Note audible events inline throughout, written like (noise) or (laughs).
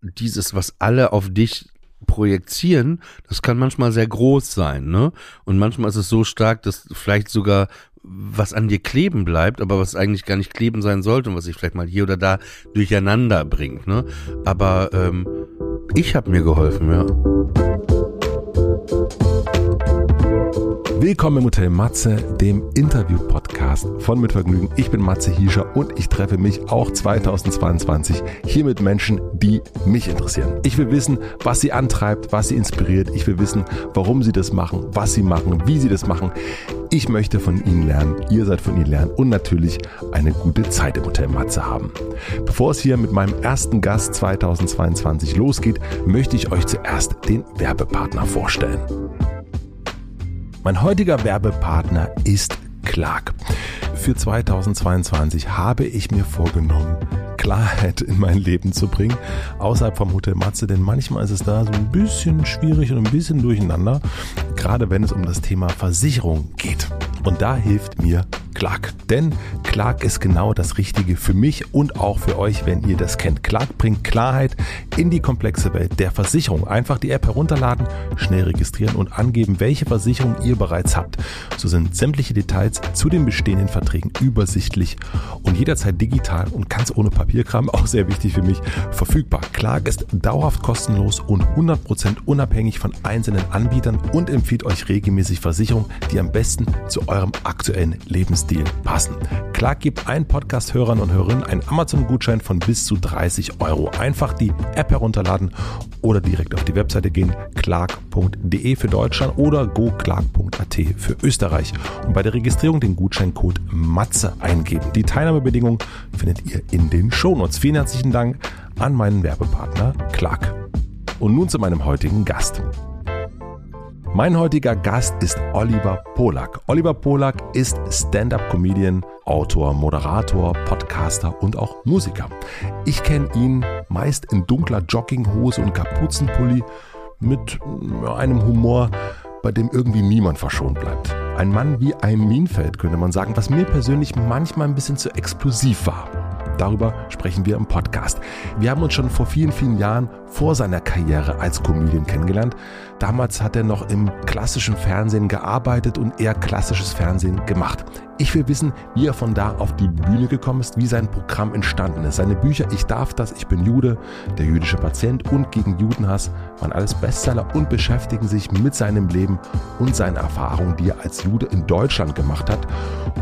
dieses, was alle auf dich projizieren, das kann manchmal sehr groß sein, ne? Und manchmal ist es so stark, dass vielleicht sogar was an dir kleben bleibt, aber was eigentlich gar nicht kleben sein sollte und was sich vielleicht mal hier oder da durcheinander bringt, ne? Aber ähm, ich habe mir geholfen, ja. Willkommen im Hotel Matze, dem Interview-Podcast von Mit Vergnügen. Ich bin Matze Hiescher und ich treffe mich auch 2022 hier mit Menschen, die mich interessieren. Ich will wissen, was sie antreibt, was sie inspiriert. Ich will wissen, warum sie das machen, was sie machen, wie sie das machen. Ich möchte von Ihnen lernen, ihr seid von Ihnen lernen und natürlich eine gute Zeit im Hotel Matze haben. Bevor es hier mit meinem ersten Gast 2022 losgeht, möchte ich euch zuerst den Werbepartner vorstellen. Mein heutiger Werbepartner ist Clark. Für 2022 habe ich mir vorgenommen, Klarheit in mein Leben zu bringen, außerhalb vom Hotel Matze, denn manchmal ist es da so ein bisschen schwierig und ein bisschen durcheinander, gerade wenn es um das Thema Versicherung geht. Und da hilft mir Clark. Denn Clark ist genau das Richtige für mich und auch für euch, wenn ihr das kennt. Clark bringt Klarheit in die komplexe Welt der Versicherung. Einfach die App herunterladen, schnell registrieren und angeben, welche Versicherung ihr bereits habt. So sind sämtliche Details zu den bestehenden Verträgen übersichtlich und jederzeit digital und ganz ohne Papierkram, auch sehr wichtig für mich, verfügbar. Clark ist dauerhaft kostenlos und 100% unabhängig von einzelnen Anbietern und empfiehlt euch regelmäßig Versicherungen, die am besten zu eurem aktuellen Lebensstil passen. Clark gibt allen Podcast-Hörern und Hörerinnen einen Amazon-Gutschein von bis zu 30 Euro. Einfach die App herunterladen oder direkt auf die Webseite gehen, clark.de für Deutschland oder goclark.at für Österreich und bei der Registrierung den Gutscheincode MATZE eingeben. Die Teilnahmebedingungen findet ihr in den Shownotes. Vielen herzlichen Dank an meinen Werbepartner Clark. Und nun zu meinem heutigen Gast. Mein heutiger Gast ist Oliver Polak. Oliver Polak ist Stand-up-Comedian, Autor, Moderator, Podcaster und auch Musiker. Ich kenne ihn meist in dunkler Jogginghose und Kapuzenpulli mit einem Humor, bei dem irgendwie niemand verschont bleibt. Ein Mann wie ein Minfeld, könnte man sagen, was mir persönlich manchmal ein bisschen zu explosiv war. Darüber sprechen wir im Podcast. Wir haben uns schon vor vielen, vielen Jahren vor seiner Karriere als Comedian kennengelernt. Damals hat er noch im klassischen Fernsehen gearbeitet und eher klassisches Fernsehen gemacht. Ich will wissen, wie er von da auf die Bühne gekommen ist, wie sein Programm entstanden ist. Seine Bücher Ich darf das, ich bin Jude, der jüdische Patient und gegen Judenhass waren alles Bestseller und beschäftigen sich mit seinem Leben und seinen Erfahrungen, die er als Jude in Deutschland gemacht hat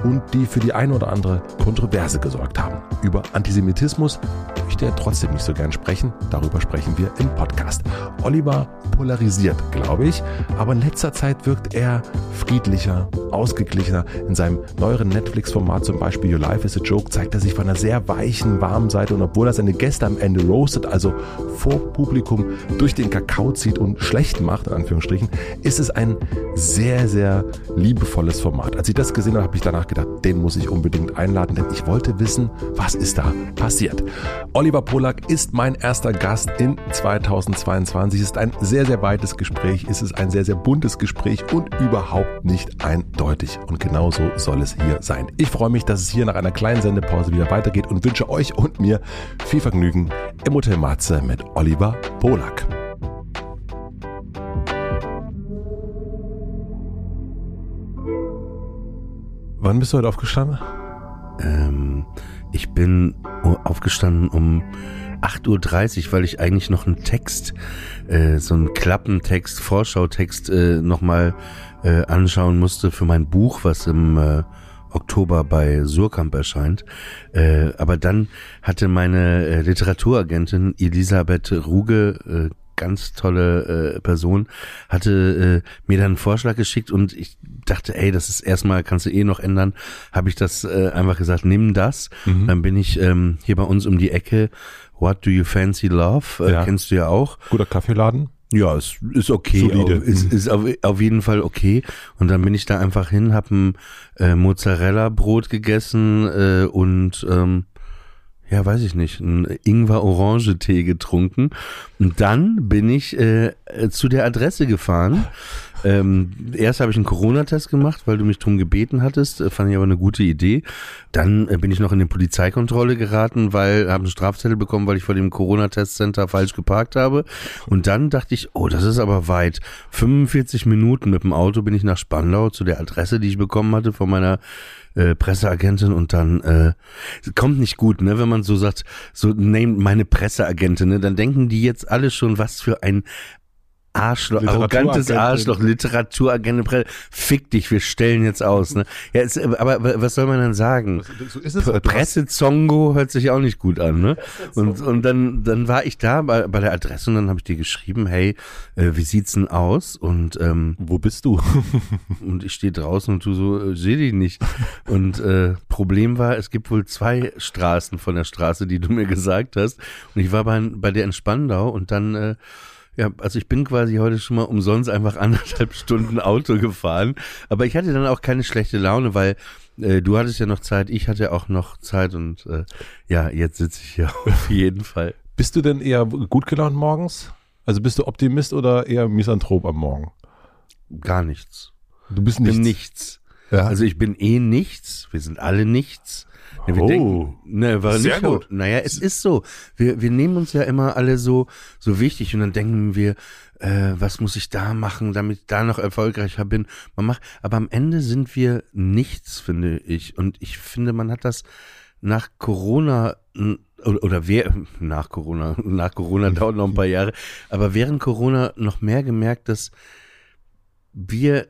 und die für die eine oder andere Kontroverse gesorgt haben. Über Antisemitismus möchte er trotzdem nicht so gern sprechen. Darüber sprechen wir im Podcast. Oliver polarisiert, glaube ich, aber in letzter Zeit wirkt er friedlicher, ausgeglichener. In seinem neueren Netflix-Format, zum Beispiel Your Life is a Joke, zeigt er sich von einer sehr weichen, warmen Seite und obwohl er seine Gäste am Ende roastet, also vor Publikum durch den Kakao zieht und schlecht macht, in Anführungsstrichen, ist es ein sehr, sehr liebevolles Format. Als ich das gesehen habe, habe ich danach gedacht, den muss ich unbedingt einladen, denn ich wollte wissen, was ist da passiert. Oliver Polak ist mein erster Gast in 2022. Es ist ein sehr, sehr weites Gespräch. Es ist ein sehr, sehr buntes Gespräch und überhaupt nicht eindeutig. Und genauso soll es hier sein. Ich freue mich, dass es hier nach einer kleinen Sendepause wieder weitergeht und wünsche euch und mir viel Vergnügen im Hotel Matze mit Oliver Polak. Wann bist du heute aufgestanden? Ähm, ich bin aufgestanden um 8.30 Uhr, weil ich eigentlich noch einen Text, äh, so einen Klappentext, Vorschautext äh, nochmal äh, anschauen musste für mein Buch, was im äh, Oktober bei Surkamp erscheint. Äh, aber dann hatte meine äh, Literaturagentin Elisabeth Ruge, äh, ganz tolle äh, Person, hatte äh, mir dann einen Vorschlag geschickt und ich dachte, ey, das ist erstmal, kannst du eh noch ändern, habe ich das äh, einfach gesagt, nimm das. Mhm. Dann bin ich ähm, hier bei uns um die Ecke, What Do You Fancy Love, äh, ja. kennst du ja auch. Guter Kaffeeladen. Ja, es ist okay. Solide. Ist, ist auf, auf jeden Fall okay. Und dann bin ich da einfach hin, hab ein äh, Mozzarella-Brot gegessen äh, und ähm, ja, weiß ich nicht, ein Ingwer-Orange-Tee getrunken. Und dann bin ich äh, zu der Adresse gefahren Ähm, erst habe ich einen Corona-Test gemacht, weil du mich drum gebeten hattest. Äh, fand ich aber eine gute Idee. Dann äh, bin ich noch in eine Polizeikontrolle geraten, weil habe einen Strafzettel bekommen, weil ich vor dem Corona-Testcenter falsch geparkt habe. Und dann dachte ich, oh, das ist aber weit. 45 Minuten mit dem Auto bin ich nach Spandau zu der Adresse, die ich bekommen hatte von meiner äh, Presseagentin und dann äh, kommt nicht gut, ne, wenn man so sagt, so name meine Presseagentin, ne, dann denken die jetzt alle schon, was für ein Arschloch, arrogantes Arschloch, Literaturagent, fick dich, wir stellen jetzt aus. Ne? Ja, es, aber was soll man dann sagen? So ist es, Pressezongo hört sich auch nicht gut an. Ne? Und, und dann, dann war ich da bei, bei der Adresse und dann habe ich dir geschrieben, hey, äh, wie sieht's denn aus? Und ähm, wo bist du? (laughs) und ich stehe draußen und du so, äh, seh dich nicht. Und äh, Problem war, es gibt wohl zwei Straßen von der Straße, die du mir gesagt hast. Und ich war bei, bei der in Spandau und dann äh, ja, also ich bin quasi heute schon mal umsonst einfach (laughs) anderthalb Stunden Auto gefahren. Aber ich hatte dann auch keine schlechte Laune, weil äh, du hattest ja noch Zeit, ich hatte auch noch Zeit und äh, ja, jetzt sitze ich hier (laughs) auf jeden Fall. Bist du denn eher gut gelaunt morgens? Also bist du Optimist oder eher Misanthrop am Morgen? Gar nichts. Du bist nichts. Bin nichts. Ja. Also ich bin eh nichts. Wir sind alle nichts. Ja, wir oh, denken, ne, war sehr nicht gut. So. Naja, es ist so. Wir, wir nehmen uns ja immer alle so, so wichtig und dann denken wir, äh, was muss ich da machen, damit ich da noch erfolgreicher bin. Man macht, aber am Ende sind wir nichts, finde ich. Und ich finde, man hat das nach Corona oder, oder wer nach Corona, (laughs) nach Corona dauert noch ein paar Jahre, aber während Corona noch mehr gemerkt, dass wir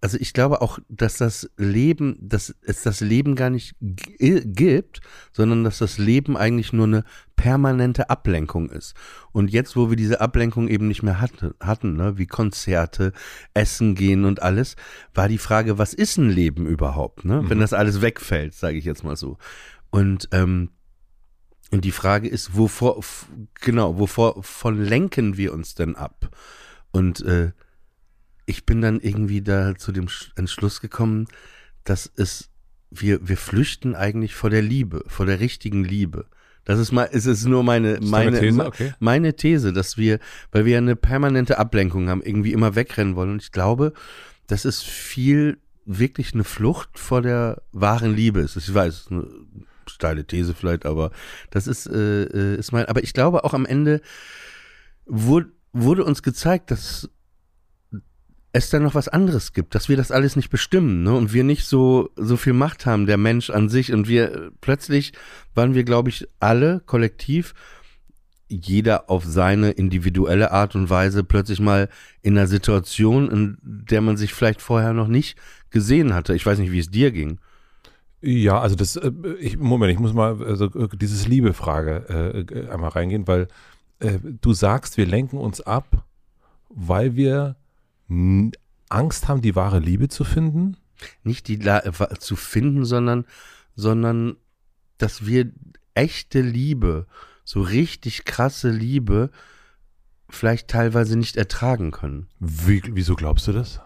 also ich glaube auch, dass das Leben, dass es das Leben gar nicht gibt, sondern dass das Leben eigentlich nur eine permanente Ablenkung ist. Und jetzt, wo wir diese Ablenkung eben nicht mehr hatte, hatten, ne, wie Konzerte, Essen gehen und alles, war die Frage, was ist ein Leben überhaupt, ne? Mhm. Wenn das alles wegfällt, sage ich jetzt mal so. Und ähm, und die Frage ist, wovor, genau, wovor von lenken wir uns denn ab? Und äh, ich bin dann irgendwie da zu dem Entschluss gekommen, dass es, wir, wir flüchten eigentlich vor der Liebe, vor der richtigen Liebe. Das ist mal, es ist nur meine, meine, These? Okay. meine These, dass wir, weil wir eine permanente Ablenkung haben, irgendwie immer wegrennen wollen. Und ich glaube, das ist viel wirklich eine Flucht vor der wahren Liebe. ist. Ich weiß, eine steile These vielleicht, aber das ist, äh, äh, ist mein, aber ich glaube auch am Ende wurde, wurde uns gezeigt, dass es da noch was anderes gibt, dass wir das alles nicht bestimmen, ne? Und wir nicht so so viel Macht haben, der Mensch an sich. Und wir plötzlich waren wir, glaube ich, alle kollektiv, jeder auf seine individuelle Art und Weise plötzlich mal in einer Situation, in der man sich vielleicht vorher noch nicht gesehen hatte. Ich weiß nicht, wie es dir ging. Ja, also das, äh, ich, Moment, ich muss mal also äh, dieses Liebe-Frage äh, einmal reingehen, weil äh, du sagst, wir lenken uns ab, weil wir Angst haben, die wahre Liebe zu finden? Nicht die äh, zu finden, sondern, sondern dass wir echte Liebe, so richtig krasse Liebe, vielleicht teilweise nicht ertragen können. Wie, wieso glaubst du das?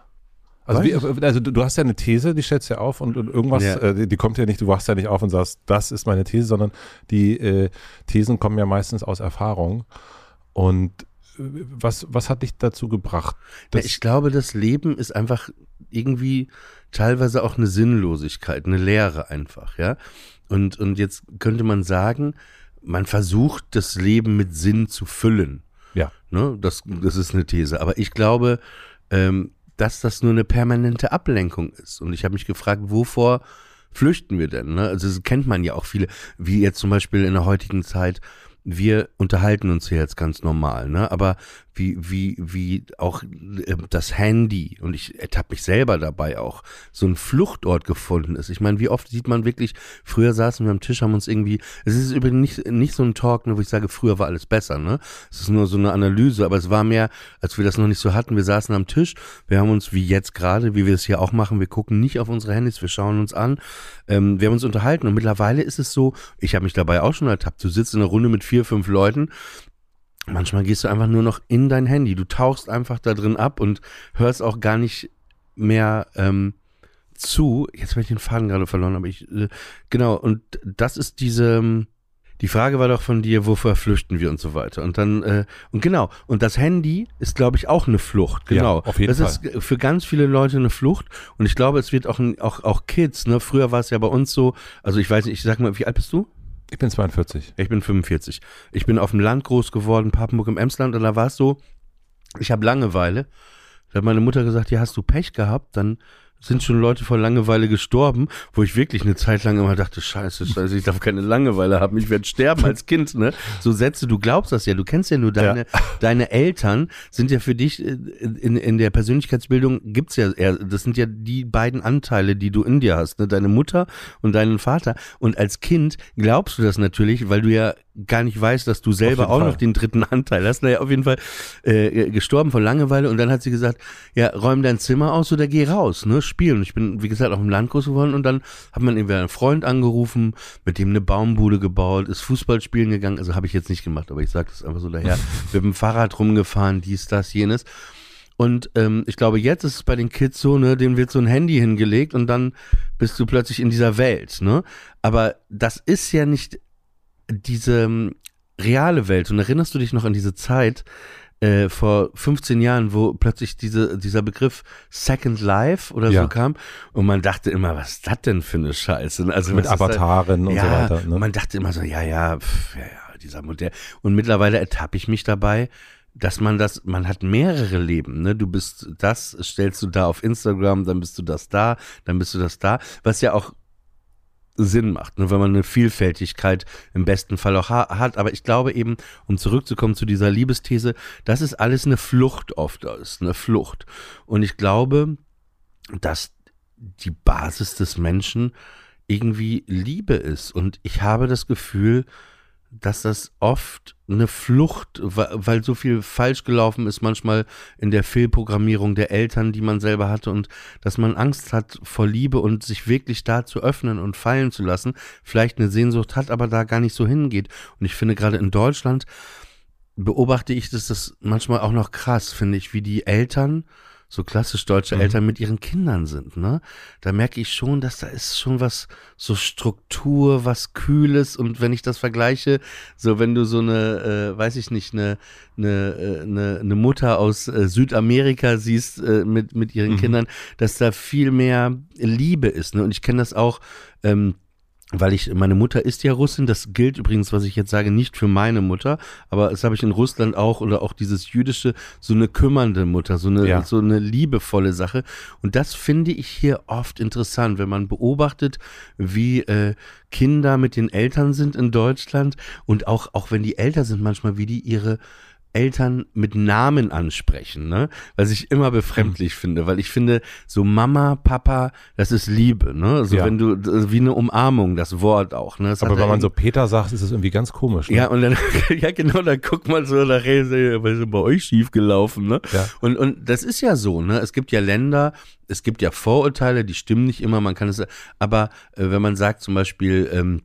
Also, wie, also du, du, hast ja eine These, die stellst ja auf und, und irgendwas, ja. äh, die, die, kommt ja nicht, du wachst ja nicht auf und sagst, das ist meine These, sondern die äh, Thesen kommen ja meistens aus Erfahrung. Und was, was hat dich dazu gebracht? Ja, ich glaube, das Leben ist einfach irgendwie teilweise auch eine Sinnlosigkeit, eine Leere einfach, ja. Und, und jetzt könnte man sagen, man versucht, das Leben mit Sinn zu füllen. Ja. Ne? Das, das ist eine These. Aber ich glaube, ähm, dass das nur eine permanente Ablenkung ist. Und ich habe mich gefragt, wovor flüchten wir denn? Ne? Also das kennt man ja auch viele, wie jetzt zum Beispiel in der heutigen Zeit wir unterhalten uns hier jetzt ganz normal, ne? Aber wie, wie, wie auch äh, das Handy, und ich ertappe mich selber dabei auch, so ein Fluchtort gefunden ist. Ich meine, wie oft sieht man wirklich, früher saßen wir am Tisch, haben uns irgendwie, es ist übrigens nicht, nicht so ein Talk, ne, wo ich sage, früher war alles besser, ne? Es ist nur so eine Analyse, aber es war mehr, als wir das noch nicht so hatten, wir saßen am Tisch, wir haben uns, wie jetzt gerade, wie wir es hier auch machen, wir gucken nicht auf unsere Handys, wir schauen uns an, ähm, wir haben uns unterhalten und mittlerweile ist es so, ich habe mich dabei auch schon ertappt, du sitzt in einer Runde mit vier, fünf Leuten manchmal gehst du einfach nur noch in dein Handy. Du tauchst einfach da drin ab und hörst auch gar nicht mehr ähm, zu. Jetzt habe ich den Faden gerade verloren, aber ich, äh, genau, und das ist diese, die Frage war doch von dir, wovor flüchten wir und so weiter. Und dann, äh, und genau, und das Handy ist, glaube ich, auch eine Flucht. Genau. Ja, auf jeden das Fall. ist für ganz viele Leute eine Flucht. Und ich glaube, es wird auch, auch, auch Kids, ne? Früher war es ja bei uns so, also ich weiß nicht, ich sag mal, wie alt bist du? Ich bin 42. Ich bin 45. Ich bin auf dem Land groß geworden, Papenburg im Emsland, und da war es so, ich habe Langeweile. Da hat meine Mutter gesagt, ja, hast du Pech gehabt, dann sind schon Leute vor Langeweile gestorben, wo ich wirklich eine Zeit lang immer dachte, scheiße, scheiße, ich darf keine Langeweile haben, ich werde sterben als Kind, ne? So Sätze, du glaubst das ja, du kennst ja nur deine, deine Eltern sind ja für dich, äh, in, in der Persönlichkeitsbildung gibt's ja eher, das sind ja die beiden Anteile, die du in dir hast, ne? Deine Mutter und deinen Vater. Und als Kind glaubst du das natürlich, weil du ja gar nicht weißt, dass du selber auch Fall. noch den dritten Anteil hast. Naja, auf jeden Fall äh, gestorben vor Langeweile und dann hat sie gesagt, ja, räum dein Zimmer aus oder geh raus, ne, spielen. Und ich bin, wie gesagt, auf dem Land groß geworden und dann hat man irgendwie einen Freund angerufen, mit dem eine Baumbude gebaut, ist Fußball spielen gegangen, also habe ich jetzt nicht gemacht, aber ich sage das einfach so daher, (laughs) mit dem Fahrrad rumgefahren, dies, das, jenes. Und ähm, ich glaube, jetzt ist es bei den Kids so, ne, denen wird so ein Handy hingelegt und dann bist du plötzlich in dieser Welt, ne? Aber das ist ja nicht diese ähm, reale Welt. Und erinnerst du dich noch an diese Zeit äh, vor 15 Jahren, wo plötzlich diese, dieser Begriff Second Life oder Ja. so kam und man dachte immer, was ist das denn für eine Scheiße? Also Mit da- Avataren und ja, so weiter. Ne? man dachte immer so, ja, ja, pf, ja, ja, dieser Modell. Und mittlerweile ertappe ich mich dabei, dass man das, man hat mehrere Leben, ne? Du bist das, stellst du da auf Instagram, dann bist du das da, dann bist du das da, was ja auch Sinn macht, ne? wenn man eine Vielfältigkeit im besten Fall auch ha hat. Aber ich glaube eben, um zurückzukommen zu dieser Liebesthese, das ist alles eine Flucht oft, ist eine Flucht. Und ich glaube, dass die Basis des Menschen irgendwie Liebe ist. Und ich habe das Gefühl, dass das oft eine Flucht, weil so viel falsch gelaufen ist, manchmal in der Fehlprogrammierung der Eltern, die man selber hatte und dass man Angst hat vor Liebe und sich wirklich da zu öffnen und fallen zu lassen, vielleicht eine Sehnsucht hat, aber da gar nicht so hingeht. Und ich finde gerade in Deutschland beobachte ich, dass das manchmal auch noch krass, finde ich, wie die Eltern, so klassisch deutsche Mhm. Eltern mit ihren Kindern sind, ne? Da merke ich schon, dass da ist schon was, so Struktur, was Kühles und wenn ich das vergleiche, so wenn du so eine, äh, weiß ich nicht, eine, eine, äh, eine, eine Mutter aus äh, Südamerika siehst äh, mit, mit ihren Mhm. Kindern, dass da viel mehr Liebe ist, ne? Und ich kenne das auch, ähm, weil ich, meine Mutter ist ja Russin, das gilt übrigens, was ich jetzt sage, nicht für meine Mutter, aber das habe ich in Russland auch oder auch dieses jüdische, so eine kümmernde Mutter, so eine, Ja. so eine liebevolle Sache. Und das finde ich hier oft interessant, wenn man beobachtet, wie äh, Kinder mit den Eltern sind in Deutschland und auch, auch wenn die älter sind, manchmal, wie die ihre Eltern mit Namen ansprechen, ne? Was ich immer befremdlich finde, weil ich finde, so Mama, Papa, das ist Liebe, ne? So Ja. wenn du, wie eine Umarmung, das Wort auch, ne? Das Aber wenn man so Peter sagt, ist es irgendwie ganz komisch. Ne? ja, und dann, (laughs) ja genau, dann guckt man so nach rechts, was ist bei euch schiefgelaufen, ne? Ja. Und, und das ist ja so, ne? Es gibt ja Länder, es gibt ja Vorurteile, die stimmen nicht immer, man kann es, aber äh, wenn man sagt zum Beispiel, ähm,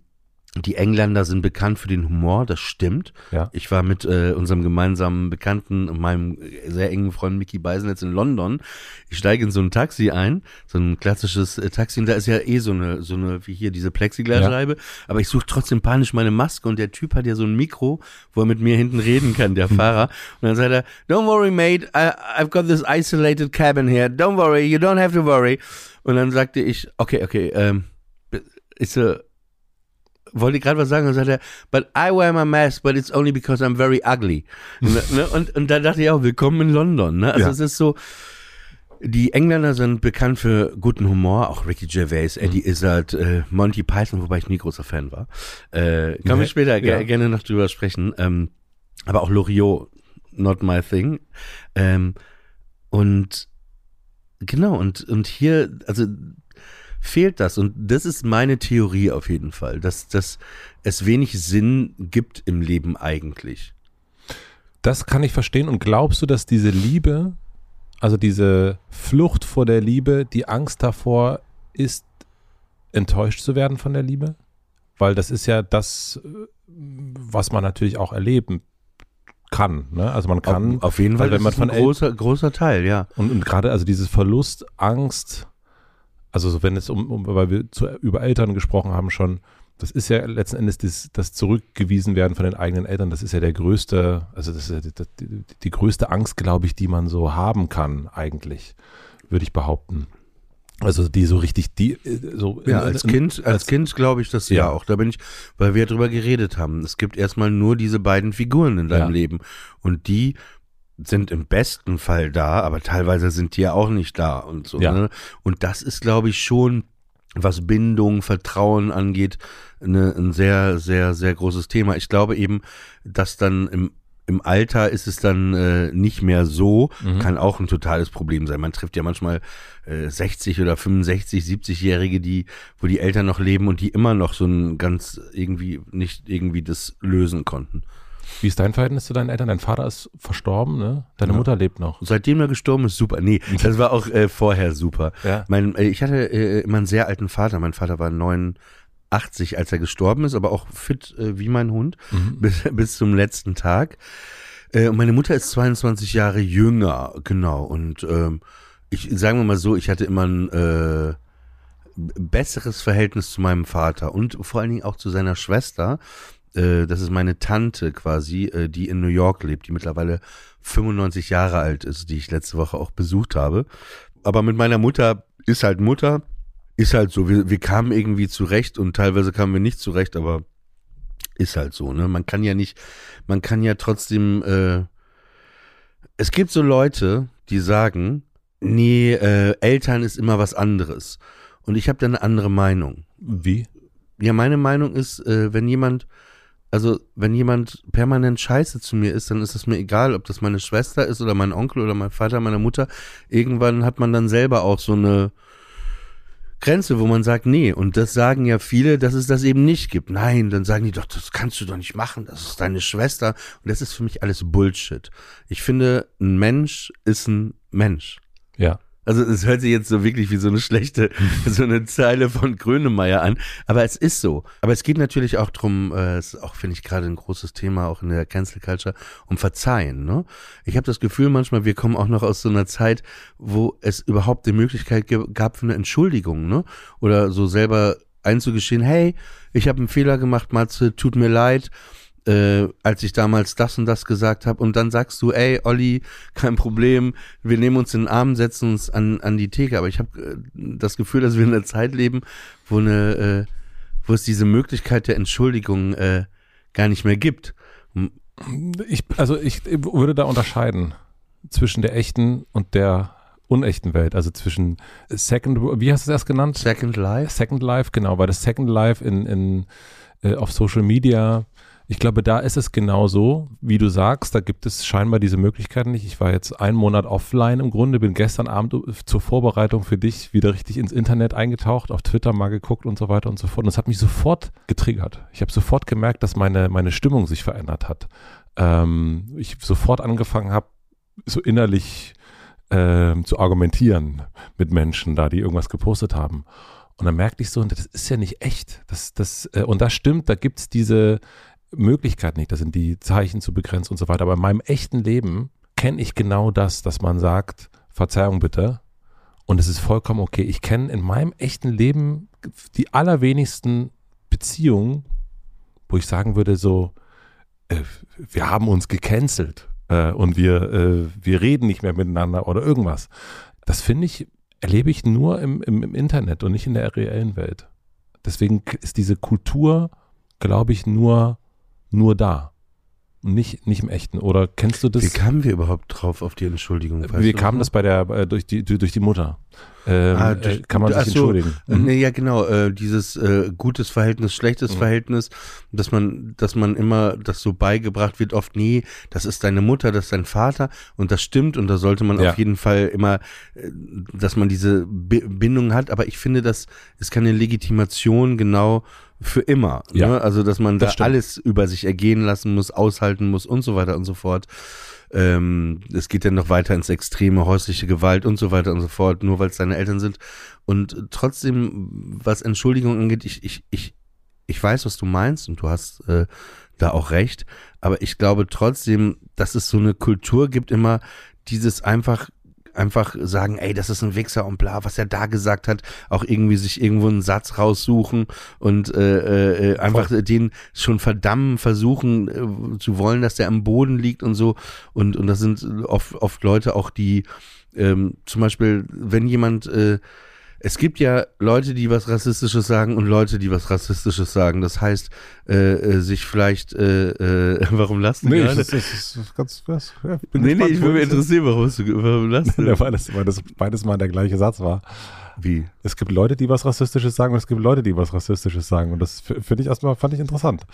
die Engländer sind bekannt für den Humor, das stimmt. Ja. Ich war mit äh, unserem gemeinsamen Bekannten, und meinem sehr engen Freund Mickey Beisenetz in London. Ich steige in so ein Taxi ein, so ein klassisches äh, Taxi, und da ist ja eh so eine, so eine, wie hier, diese Plexiglasscheibe. Aber ich suche trotzdem panisch meine Maske und der Typ hat ja so ein Mikro, wo er mit mir hinten reden kann, der (laughs) Fahrer. Und dann sagt er, don't worry, mate, I, I've got this isolated cabin here. Don't worry, you don't have to worry. Und dann sagte ich, okay, okay, ähm, ist so, wollte gerade was sagen und sagt er, but I wear my mask, but it's only because I'm very ugly. (laughs) ne, ne? und, und da dachte ich auch, willkommen in London. Ne? Also Ja. es ist so, die Engländer sind bekannt für guten Humor, auch Ricky Gervais, Eddie Izzard, äh, Monty Python, wobei ich nie großer Fan war. Äh, kann Nee, wir später ja. gerne noch drüber sprechen. Ähm, aber auch Loriot, not my thing. Ähm, und genau, und, und hier, also fehlt das. Und das ist meine Theorie auf jeden Fall, dass, dass es wenig Sinn gibt im Leben eigentlich. Das kann ich verstehen. Und glaubst du, dass diese Liebe, also diese Flucht vor der Liebe, die Angst davor ist, enttäuscht zu werden von der Liebe? Weil das ist ja das, was man natürlich auch erleben kann. Ne? Also man kann, auf, auf jeden Fall, wenn man von ein großer, großer Teil, ja. und, und gerade also dieses Verlust, Angst, also so wenn es um, um weil wir zu, über Eltern gesprochen haben schon, Das ist ja letzten Endes das, das Zurückgewiesen werden von den eigenen Eltern. Das ist ja der größte, also das ist ja die, die, die größte Angst, glaube ich, die man so haben kann, eigentlich, würde ich behaupten. Also die so richtig, die so ja als Kind, als, als Kind glaube ich das ja. ja. auch. Da bin ich, weil wir drüber geredet haben. Es gibt erstmal nur diese beiden Figuren in deinem ja. Leben und die sind im besten Fall da, aber teilweise sind die ja auch nicht da und so. Ja. Ne? Und das ist, glaube ich, schon was Bindung, Vertrauen angeht, eine, ein sehr, sehr, sehr großes Thema. Ich glaube eben, dass dann im im Alter ist es dann äh, nicht mehr so, mhm. kann auch ein totales Problem sein. Man trifft ja manchmal äh, 60 oder 65, 70-Jährige, die, wo die Eltern noch leben und die immer noch so ein ganz irgendwie nicht irgendwie das lösen konnten. Wie ist dein Verhältnis zu deinen Eltern? Dein Vater ist verstorben, ne? Deine ja. Mutter lebt noch. Seitdem er gestorben ist, super. Nee, (laughs) das war auch äh, vorher super. Ja. Mein, äh, ich hatte äh, immer einen sehr alten Vater. Mein Vater war 89, als er gestorben ist, aber auch fit äh, wie mein Hund mhm. (laughs) bis, bis zum letzten Tag. Äh, und meine Mutter ist 22 Jahre jünger, genau. Und ähm, ich sagen wir mal so, ich hatte immer ein äh, besseres Verhältnis zu meinem Vater und vor allen Dingen auch zu seiner Schwester. Äh, das ist meine Tante quasi, äh, die in New York lebt, die mittlerweile 95 Jahre alt ist, die ich letzte Woche auch besucht habe. Aber mit meiner Mutter ist halt Mutter, ist halt so. Wir, wir kamen irgendwie zurecht und teilweise kamen wir nicht zurecht, aber ist halt so. Ne, man kann ja nicht, man kann ja trotzdem. Äh, es gibt so Leute, die sagen, nee, äh, Eltern ist immer was anderes. Und ich habe da eine andere Meinung. Wie? Ja, meine Meinung ist, äh, wenn jemand also wenn jemand permanent scheiße zu mir ist, dann ist es mir egal, ob das meine Schwester ist oder mein Onkel oder mein Vater, meine Mutter. Irgendwann hat man dann selber auch so eine Grenze, wo man sagt, nee, und das sagen ja viele, dass es das eben nicht gibt. Nein, dann sagen die doch, das kannst du doch nicht machen, das ist deine Schwester. Und das ist für mich alles Bullshit. Ich finde, ein Mensch ist ein Mensch. Ja. Also es hört sich jetzt so wirklich wie so eine schlechte, (laughs) so eine Zeile von Grönemeyer an. Aber es ist so. Aber es geht natürlich auch drum, äh, es ist auch, finde ich, gerade ein großes Thema, auch in der Cancel Culture, um Verzeihen. Ne? Ich habe das Gefühl manchmal, wir kommen auch noch aus so einer Zeit, wo es überhaupt die Möglichkeit gab für eine Entschuldigung, ne? Oder so selber einzugestehen, hey, ich habe einen Fehler gemacht, Matze, tut mir leid äh, als ich damals das und das gesagt habe und dann sagst du, ey, Olli, kein Problem, wir nehmen uns in den Arm, setzen uns an, an die Theke. Aber ich habe äh, das Gefühl, dass wir in einer Zeit leben, wo eine, äh, wo es diese Möglichkeit der Entschuldigung äh, gar nicht mehr gibt. Ich, also ich würde da unterscheiden zwischen der echten und der unechten Welt, also zwischen Second, wie hast du es erst genannt? Second Life. Second Life, genau, weil das Second Life in, in äh, auf Social Media ich glaube, da ist es genau so, wie du sagst, da gibt es scheinbar diese Möglichkeiten nicht. Ich war jetzt einen Monat offline im Grunde, bin gestern Abend zur Vorbereitung für dich wieder richtig ins Internet eingetaucht, auf Twitter mal geguckt und so weiter und so fort. Und es hat mich sofort getriggert. Ich habe sofort gemerkt, dass meine, meine Stimmung sich verändert hat. Ähm, ich sofort angefangen habe, so innerlich äh, zu argumentieren mit Menschen da, die irgendwas gepostet haben. Und dann merkte ich so, das ist ja nicht echt. Das, das, äh, und das stimmt, da gibt es diese, Möglichkeit nicht, da sind die Zeichen zu begrenzt und so weiter. Aber in meinem echten Leben kenne ich genau das, dass man sagt, Verzeihung bitte. Und es ist vollkommen okay. Ich kenne in meinem echten Leben die allerwenigsten Beziehungen, wo ich sagen würde, so, äh, wir haben uns gecancelt äh, und wir, äh, wir reden nicht mehr miteinander oder irgendwas. Das finde ich, erlebe ich nur im, im, im Internet und nicht in der reellen Welt. Deswegen ist diese Kultur, glaube ich, nur nur da. Nicht, nicht im echten. Oder kennst du das? Wie kamen wir überhaupt drauf auf die Entschuldigung? Wir kamen das bei der, äh, durch die, durch die Mutter. Ähm, ah, äh, kann man sich so, entschuldigen. Mhm. Nee, ja, genau. Äh, dieses äh, gutes Verhältnis, schlechtes mhm. Verhältnis, dass man, dass man immer, das so beigebracht wird, oft, nee, das ist deine Mutter, das ist dein Vater und das stimmt und da sollte man ja. auf jeden Fall immer, äh, dass man diese B Bindung hat. Aber ich finde, das ist keine Legitimation genau für immer. Ja. Ne? Also, dass man das da alles über sich ergehen lassen muss, aushalten muss und so weiter und so fort. Ähm, es geht dann noch weiter ins extreme häusliche Gewalt und so weiter und so fort, nur weil es deine Eltern sind. Und trotzdem, was Entschuldigung angeht, ich, ich, ich, ich weiß, was du meinst und du hast äh, da auch recht. Aber ich glaube trotzdem, dass es so eine Kultur gibt, immer dieses einfach einfach sagen, ey, das ist ein Wichser und bla, was er da gesagt hat, auch irgendwie sich irgendwo einen Satz raussuchen und äh, äh, einfach Voll. den schon verdammen versuchen äh, zu wollen, dass der am Boden liegt und so. Und, und das sind oft, oft Leute auch, die ähm, zum Beispiel, wenn jemand äh, es gibt ja Leute, die was Rassistisches sagen und Leute, die was Rassistisches sagen. Das heißt, äh, äh, sich vielleicht, äh, äh, (laughs) warum lassen du nee, gerade? Das, das ist ganz, was, ja, nee, nee, ich würde mich interessieren, warum, du, warum lasst du? (laughs) Weil, das, weil das beides mal der gleiche Satz war. Wie? Es gibt Leute, die was Rassistisches sagen und es gibt Leute, die was Rassistisches sagen. Und das finde ich erstmal, fand ich interessant.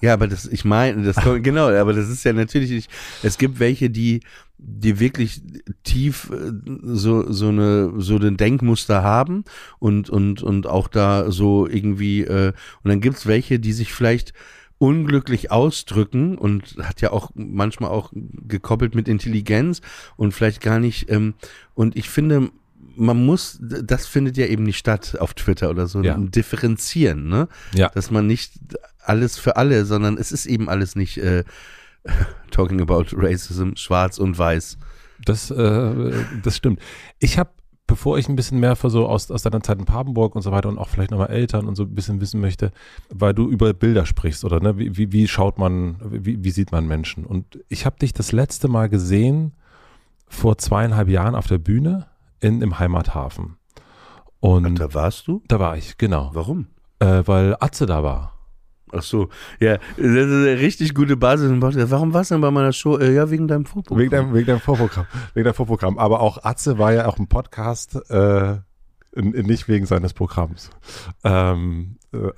Ja, aber das, ich meine, das (laughs) kommt, genau, aber das ist ja natürlich nicht, es gibt welche, die, die wirklich tief äh, so, so eine, so den Denkmuster haben und, und, und auch da so irgendwie, äh, und dann gibt's welche, die sich vielleicht unglücklich ausdrücken und hat ja auch manchmal auch gekoppelt mit Intelligenz und vielleicht gar nicht, ähm, und ich finde, man muss, das findet ja eben nicht statt auf Twitter oder so, ja. differenzieren, ne? Ja. Dass man nicht alles für alle, sondern es ist eben alles nicht äh, (laughs) talking about racism, schwarz und weiß. Das, äh, das stimmt. Ich habe, bevor ich ein bisschen mehr für so aus, aus deiner Zeit in Papenburg und so weiter und auch vielleicht nochmal Eltern und so ein bisschen wissen möchte, weil du über Bilder sprichst oder ne, wie, wie, wie schaut man, wie, wie sieht man Menschen? Und ich habe dich das letzte Mal gesehen vor zweieinhalb Jahren auf der Bühne in, im Heimathafen. Und Ach, da warst du? Da war ich, genau. Warum? Äh, weil Atze da war. Ach so, ja, das ist eine richtig gute Basis. Warum warst du denn bei meiner Show? Äh, ja, wegen deinem Vorprogramm. Wegen deinem, wegen deinem Vorprogramm. Wegen deinem Vorprogramm. Aber auch Atze war ja auch ein Podcast, äh, nicht wegen seines Programms. Ähm, äh,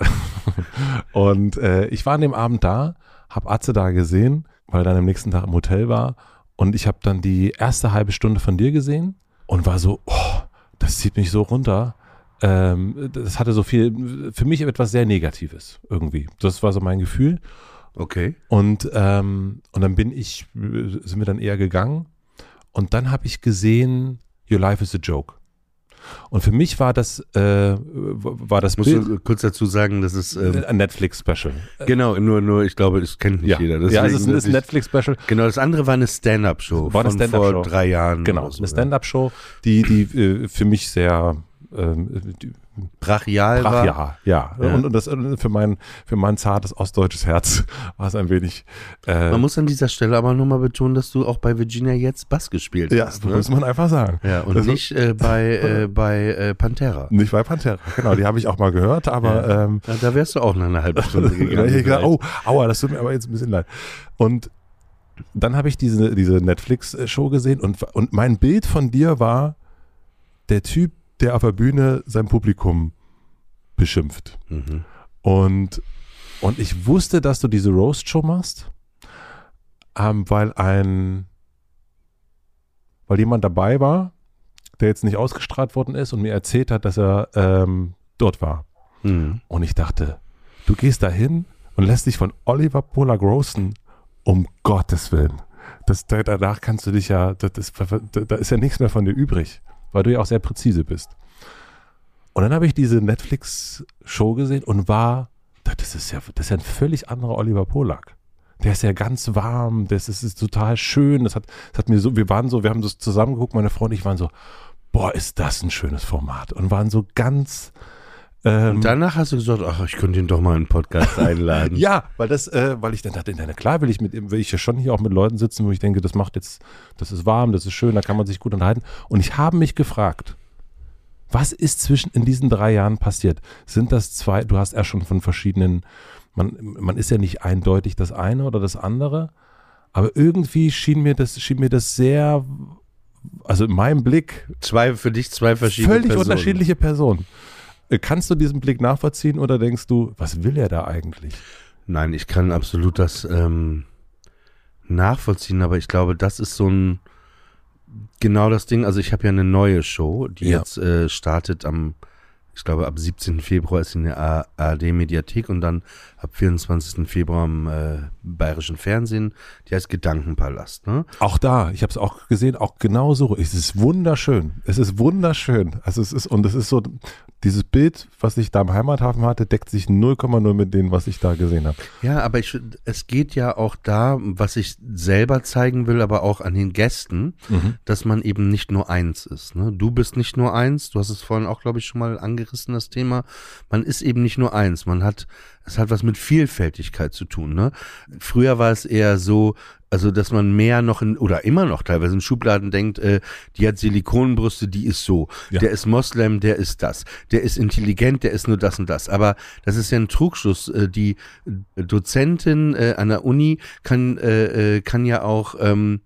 (laughs) und äh, ich war an dem Abend da, hab Atze da gesehen, weil er dann am nächsten Tag im Hotel war. Und ich habe dann die erste halbe Stunde von dir gesehen und war so, oh, das zieht mich so runter. Ähm, das hatte so viel, für mich etwas sehr Negatives irgendwie. Das war so mein Gefühl. Okay. Und, ähm, und dann bin ich, sind wir dann eher gegangen. Und dann habe ich gesehen, Your Life is a Joke. Und für mich war das, äh, war das Musst Bild, du kurz dazu sagen, das ist ähm, ein Netflix-Special. Genau, nur, nur, ich glaube, das kennt nicht ja. jeder. Deswegen, ja, es ist, ist ein Netflix-Special. Genau, das andere war eine Stand-up-Show war eine Stand vor drei Jahren. Genau, so, eine Stand-up-Show, die, die äh, für mich sehr ähm, brachial, brachial war. Ja, ja. Und, und das für mein für mein zartes ostdeutsches Herz (laughs) war es ein wenig. Äh, man muss an dieser Stelle aber nochmal betonen, dass du auch bei Virginia jetzt Bass gespielt ja, hast. Ja, ne? muss man einfach sagen. Ja, und das nicht äh, bei äh, (laughs) bei äh, Pantera. Nicht bei Pantera, genau. Die habe ich auch mal gehört, aber ja. ähm, ja, da wärst du auch nach einer halben Stunde (laughs) gegangen. oh, aua, das tut mir aber jetzt ein bisschen leid. Und dann habe ich diese, diese Netflix-Show gesehen und, und mein Bild von dir war der Typ, der auf der Bühne sein Publikum beschimpft. Mhm. Und, und ich wusste, dass du diese Roast-Show machst, ähm, weil ein, weil jemand dabei war, der jetzt nicht ausgestrahlt worden ist und mir erzählt hat, dass er ähm, dort war. Mhm. Und ich dachte, du gehst dahin und lässt dich von Oliver Pollack roasten, um Gottes Willen. Das, danach kannst du dich ja, das, das, da ist ja nichts mehr von dir übrig weil du ja auch sehr präzise bist. Und dann habe ich diese Netflix-Show gesehen und war, das ist ja, das ist ja ein völlig anderer Oliver Polak. Der ist ja ganz warm, das ist, ist total schön. Das hat, das hat mir so, wir waren so, wir haben das zusammengeguckt, meine Frau und ich waren so, boah, ist das ein schönes Format. Und waren so ganz, ähm, und danach hast du gesagt, ach, ich könnte ihn doch mal in einen Podcast (laughs) einladen. ja, weil das, äh, weil ich dann dachte, na klar will ich mit, will ich ja schon hier auch mit Leuten sitzen, wo ich denke, das macht jetzt, das ist warm, das ist schön, da kann man sich gut unterhalten. Und ich habe mich gefragt, was ist zwischen in diesen drei Jahren passiert? Sind das zwei, du hast ja schon von verschiedenen, man, man ist ja nicht eindeutig das eine oder das andere, aber irgendwie schien mir das, schien mir das sehr, also in meinem Blick. Zwei, für dich zwei verschiedene Völlig Personen. unterschiedliche Personen. Äh, kannst du diesen Blick nachvollziehen oder denkst du, was will er da eigentlich? Nein, ich kann absolut das ähm, nachvollziehen, aber ich glaube, das ist so ein genau das Ding. Also ich habe ja eine neue Show, die ja. jetzt äh, startet am ich glaube, ab 17. Februar ist in der ARD-Mediathek und dann ab 24. Februar im äh, bayerischen Fernsehen. Die heißt Gedankenpalast. Ne? Auch da, ich habe es auch gesehen, auch genauso. Es ist wunderschön. Es ist wunderschön. Also es ist, und es ist so, dieses Bild, was ich da am Heimathafen hatte, deckt sich 0,0 mit dem, was ich da gesehen habe. Ja, aber ich, es geht ja auch da, was ich selber zeigen will, aber auch an den Gästen, mhm. dass man eben nicht nur eins ist. Ne? Du bist nicht nur eins, du hast es vorhin auch, glaube ich, schon mal angerissen, das Thema. Man ist eben nicht nur eins, man hat es hat was mit Vielfältigkeit zu tun. Ne? Früher war es eher so, also dass man mehr noch in, oder immer noch teilweise in Schubladen denkt, äh, die hat Silikonbrüste, die ist so. Ja. Der ist Moslem, der ist das. Der ist intelligent, der ist nur das und das. Aber das ist ja ein Trugschluss. Äh, die Dozentin äh, an der Uni kann, äh, äh, kann ja auch ähm,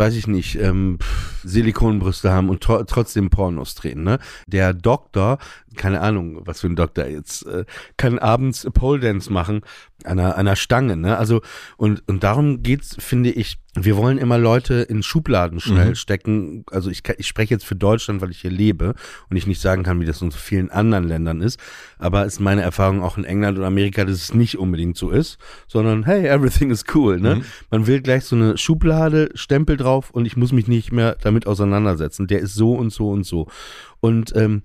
weiß ich nicht, ähm, Silikonbrüste haben und trotzdem Pornos drehen. Ne? Der Doktor, keine Ahnung, was für ein Doktor jetzt, äh, kann abends Pole Dance machen an einer, einer Stange. Ne? Also und und darum geht's, finde ich. Wir wollen immer Leute in Schubladen schnell mhm. stecken. Also ich, ich spreche jetzt für Deutschland, weil ich hier lebe und ich nicht sagen kann, wie das in so vielen anderen Ländern ist. Aber ist meine Erfahrung auch in England und Amerika, dass es nicht unbedingt so ist, sondern hey, everything is cool. Ne? Mhm. Man will gleich so eine Schublade, Stempel drauf und ich muss mich nicht mehr damit auseinandersetzen. Der ist so und so und so. Und ähm,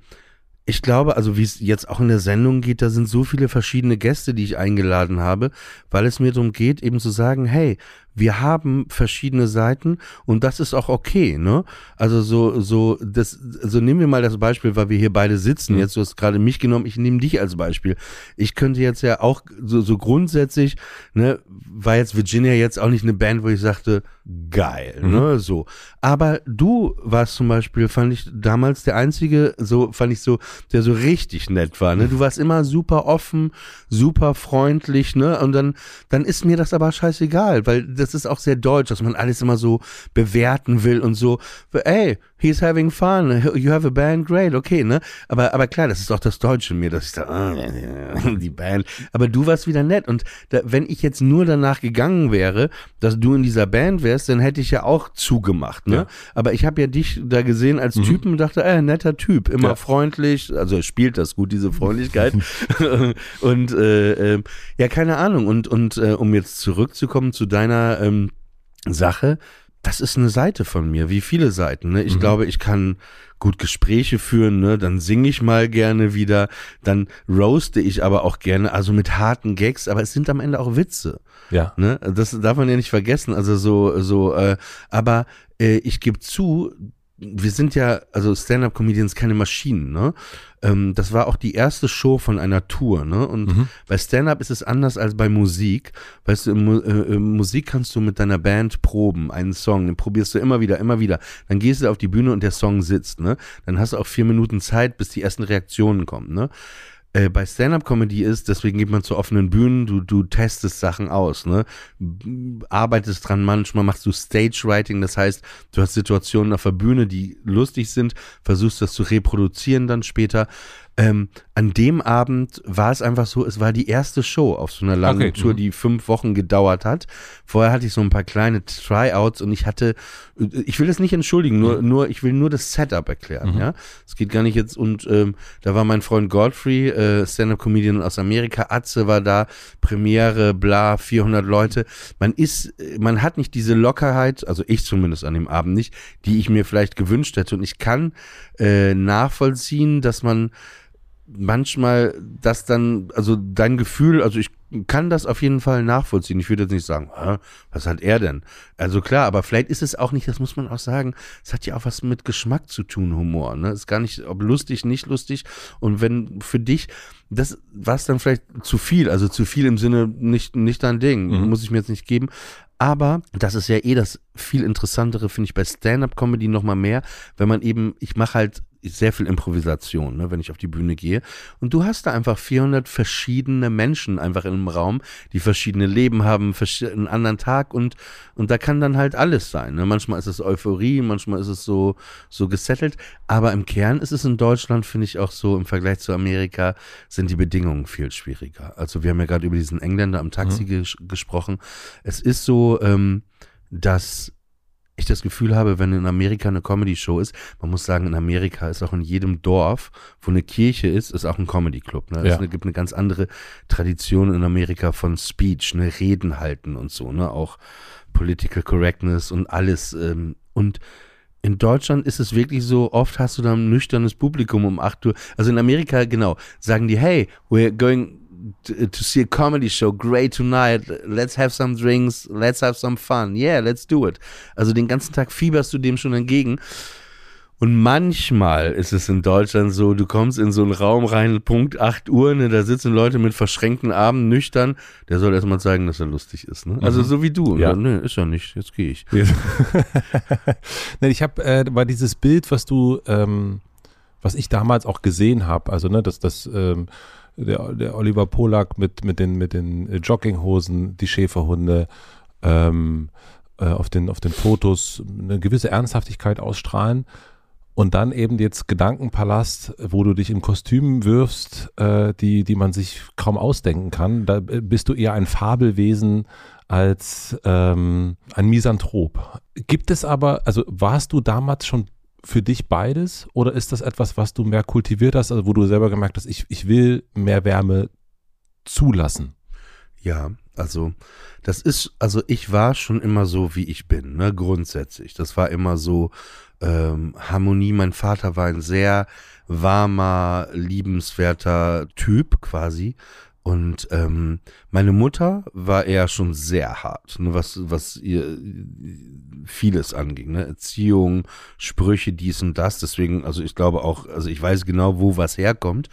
ich glaube, also wie es jetzt auch in der Sendung geht, da sind so viele verschiedene Gäste, die ich eingeladen habe, weil es mir darum geht, eben zu sagen, hey, wir haben verschiedene Seiten und das ist auch okay, ne? Also so, so, das, so nehmen wir mal das Beispiel, weil wir hier beide sitzen. Mhm. Jetzt, du hast gerade mich genommen, ich nehme dich als Beispiel. Ich könnte jetzt ja auch so, so grundsätzlich, ne, war jetzt Virginia jetzt auch nicht eine Band, wo ich sagte, geil, mhm. ne, so. Aber du warst zum Beispiel, fand ich damals der einzige, so, fand ich so, der so richtig nett war, ne? Du warst immer super offen, super freundlich, ne? Und dann, dann ist mir das aber scheißegal, weil das das ist auch sehr deutsch, dass man alles immer so bewerten will und so. Ey, he's having fun, you have a band, great, okay, ne? Aber, aber klar, das ist auch das Deutsche in mir, dass ich da, oh, (laughs) die Band. Aber du warst wieder nett und da, wenn ich jetzt nur danach gegangen wäre, dass du in dieser Band wärst, dann hätte ich ja auch zugemacht, ne? Ja. Aber ich habe ja dich da gesehen als mhm. Typen und dachte, ey, netter Typ, immer ja. freundlich, also spielt das gut, diese Freundlichkeit. (laughs) (laughs) und äh, äh, ja, keine Ahnung. Und, und äh, um jetzt zurückzukommen zu deiner ähm, Sache, das ist eine Seite von mir, wie viele Seiten. Ne? Ich mhm. glaube, ich kann gut Gespräche führen, ne? dann singe ich mal gerne wieder, dann roaste ich aber auch gerne, also mit harten Gags, aber es sind am Ende auch Witze. Ja. Ne? Das darf man ja nicht vergessen. Also so, so, äh, aber äh, ich gebe zu, wir sind ja, also Stand-up-Comedians keine Maschinen, ne? Ähm, das war auch die erste Show von einer Tour, ne? Und mhm. bei Stand-up ist es anders als bei Musik. Weißt du, in, äh, in Musik kannst du mit deiner Band proben, einen Song, den probierst du immer wieder, immer wieder. Dann gehst du auf die Bühne und der Song sitzt, ne? Dann hast du auch vier Minuten Zeit, bis die ersten Reaktionen kommen, ne? Äh, bei Stand-up-Comedy ist, deswegen geht man zu offenen Bühnen, du, du testest Sachen aus, ne? Arbeitest dran, manchmal machst du Stage-Writing, das heißt, du hast Situationen auf der Bühne, die lustig sind, versuchst das zu reproduzieren dann später. Ähm, an dem Abend war es einfach so, es war die erste Show auf so einer langen okay. Tour, mhm. die fünf Wochen gedauert hat. Vorher hatte ich so ein paar kleine Tryouts und ich hatte, ich will das nicht entschuldigen, nur, mhm. nur, ich will nur das Setup erklären, mhm. ja. Es geht gar nicht jetzt und ähm, da war mein Freund Godfrey, äh, Stand-Up-Comedian aus Amerika, Atze war da, Premiere, bla, 400 Leute. Man ist, man hat nicht diese Lockerheit, also ich zumindest an dem Abend nicht, die ich mir vielleicht gewünscht hätte und ich kann äh, nachvollziehen, dass man manchmal das dann, also dein Gefühl, also ich kann das auf jeden Fall nachvollziehen. Ich würde jetzt nicht sagen, was hat er denn? Also klar, aber vielleicht ist es auch nicht, das muss man auch sagen, es hat ja auch was mit Geschmack zu tun, Humor. Ne? Ist gar nicht, ob lustig, nicht lustig. Und wenn für dich, das war es dann vielleicht zu viel, also zu viel im Sinne nicht, nicht dein Ding, mhm. muss ich mir jetzt nicht geben. Aber das ist ja eh das viel interessantere, finde ich, bei Stand-up-Comedy noch mal mehr, wenn man eben, ich mache halt sehr viel Improvisation, ne, wenn ich auf die Bühne gehe. Und du hast da einfach 400 verschiedene Menschen einfach in einem Raum, die verschiedene Leben haben, einen anderen Tag und, und da kann dann halt alles sein. Ne? Manchmal ist es Euphorie, manchmal ist es so, so gesettelt. Aber im Kern ist es in Deutschland, finde ich auch so, im Vergleich zu Amerika sind die Bedingungen viel schwieriger. Also wir haben ja gerade über diesen Engländer am Taxi mhm. ges gesprochen. Es ist so, ähm, dass ich das Gefühl habe, wenn in Amerika eine Comedy-Show ist, man muss sagen, in Amerika ist auch in jedem Dorf, wo eine Kirche ist, ist auch ein Comedy-Club. Ne? Ja. Es gibt eine ganz andere Tradition in Amerika von Speech, ne, Reden halten und so, ne, auch Political Correctness und alles. Ähm, und In Deutschland ist es wirklich so, oft hast du da ein nüchternes Publikum um 8 Uhr. Also in Amerika, genau, sagen die, hey, we're going to see a comedy show, great tonight, let's have some drinks, let's have some fun, yeah, let's do it. Also den ganzen Tag fieberst du dem schon entgegen. Und manchmal ist es in Deutschland so, du kommst in so einen Raum rein, Punkt 8 Uhr, ne, da sitzen Leute mit verschränkten Armen, nüchtern. Der soll erstmal zeigen, dass er lustig ist. Ne? Also mhm. so wie du. Ja. Ne, ist er nicht, jetzt gehe ich. (laughs) ne, ich habe, äh, war dieses Bild, was du, ähm, was ich damals auch gesehen habe, also ne, dass das, ähm, der, der Oliver Polak mit, mit, den, mit den Jogginghosen, die Schäferhunde, ähm, äh, auf, den, auf den Fotos eine gewisse Ernsthaftigkeit ausstrahlen und dann eben jetzt Gedankenpalast, wo du dich in Kostümen wirfst, äh, die, die man sich kaum ausdenken kann. Da bist du eher ein Fabelwesen als ähm, ein Misanthrop. Gibt es aber, also warst du damals schon für dich beides oder ist das etwas, was du mehr kultiviert hast, also wo du selber gemerkt hast, ich, ich will mehr Wärme zulassen? Ja, also das ist, also ich war schon immer so, wie ich bin, ne, grundsätzlich. Das war immer so, ähm, Harmonie. Mein Vater war ein sehr warmer, liebenswerter Typ quasi. Und ähm, meine Mutter war eher schon sehr hart, ne, was, was ihr vieles anging, ne? Erziehung, Sprüche, dies und das. Deswegen, also ich glaube auch, also ich weiß genau, wo was herkommt.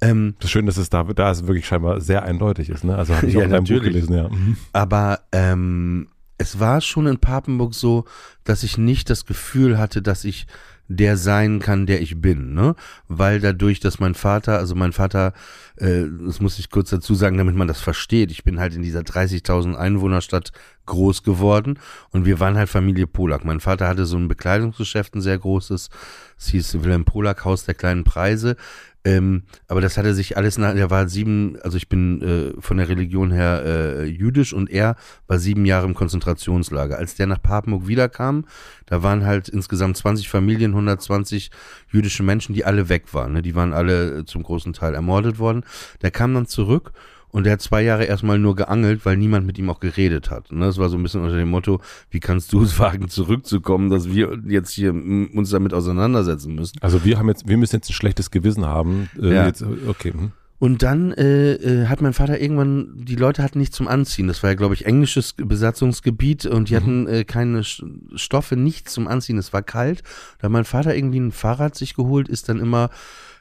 Ähm, das ist schön, dass es da, da es wirklich scheinbar sehr eindeutig ist, ne? Also habe ich ja, auch in deinem Buch gelesen, ja. Mhm. Aber ähm, es war schon in Papenburg so, dass ich nicht das Gefühl hatte, dass ich der sein kann, der ich bin, ne? Weil dadurch, dass mein Vater, also mein Vater, äh, das muss ich kurz dazu sagen, damit man das versteht, ich bin halt in dieser 30.000 Einwohnerstadt groß geworden und wir waren halt Familie Polak. Mein Vater hatte so ein Bekleidungsgeschäft, ein sehr großes, es hieß Wilhelm Polak Haus der kleinen Preise. Ähm, aber das hatte sich alles nach, er war sieben, also ich bin äh, von der Religion her äh, jüdisch und er war sieben Jahre im Konzentrationslager. Als der nach Papenburg wiederkam, da waren halt insgesamt 20 Familien, 120 jüdische Menschen, die alle weg waren. Ne? Die waren alle zum großen Teil ermordet worden. Der kam dann zurück und der hat zwei Jahre erstmal nur geangelt, weil niemand mit ihm auch geredet hat. Ne? Das war so ein bisschen unter dem Motto, wie kannst du es wagen, zurückzukommen, dass wir jetzt hier uns damit auseinandersetzen müssen. Also wir haben jetzt, wir müssen jetzt ein schlechtes Gewissen haben. Äh, ja. Jetzt, okay. Hm. Und dann äh, äh, hat mein Vater irgendwann, die Leute hatten nichts zum Anziehen. Das war ja, glaube ich, englisches Besatzungsgebiet und die mhm. hatten äh, keine Stoffe, nichts zum Anziehen. Es war kalt. Da hat mein Vater irgendwie ein Fahrrad sich geholt, ist dann immer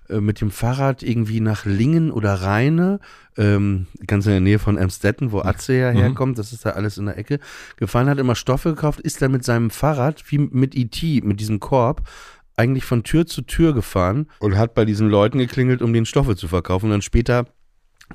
äh, mit dem Fahrrad irgendwie nach Lingen oder Rheine, ähm, ganz in der Nähe von Emstetten, wo Atze ja mhm. herkommt, das ist da alles in der Ecke, gefahren, hat immer Stoffe gekauft, ist dann mit seinem Fahrrad, wie mit E.T., mit diesem Korb, eigentlich von Tür zu Tür gefahren und hat bei diesen Leuten geklingelt, um den Stoffe zu verkaufen und dann später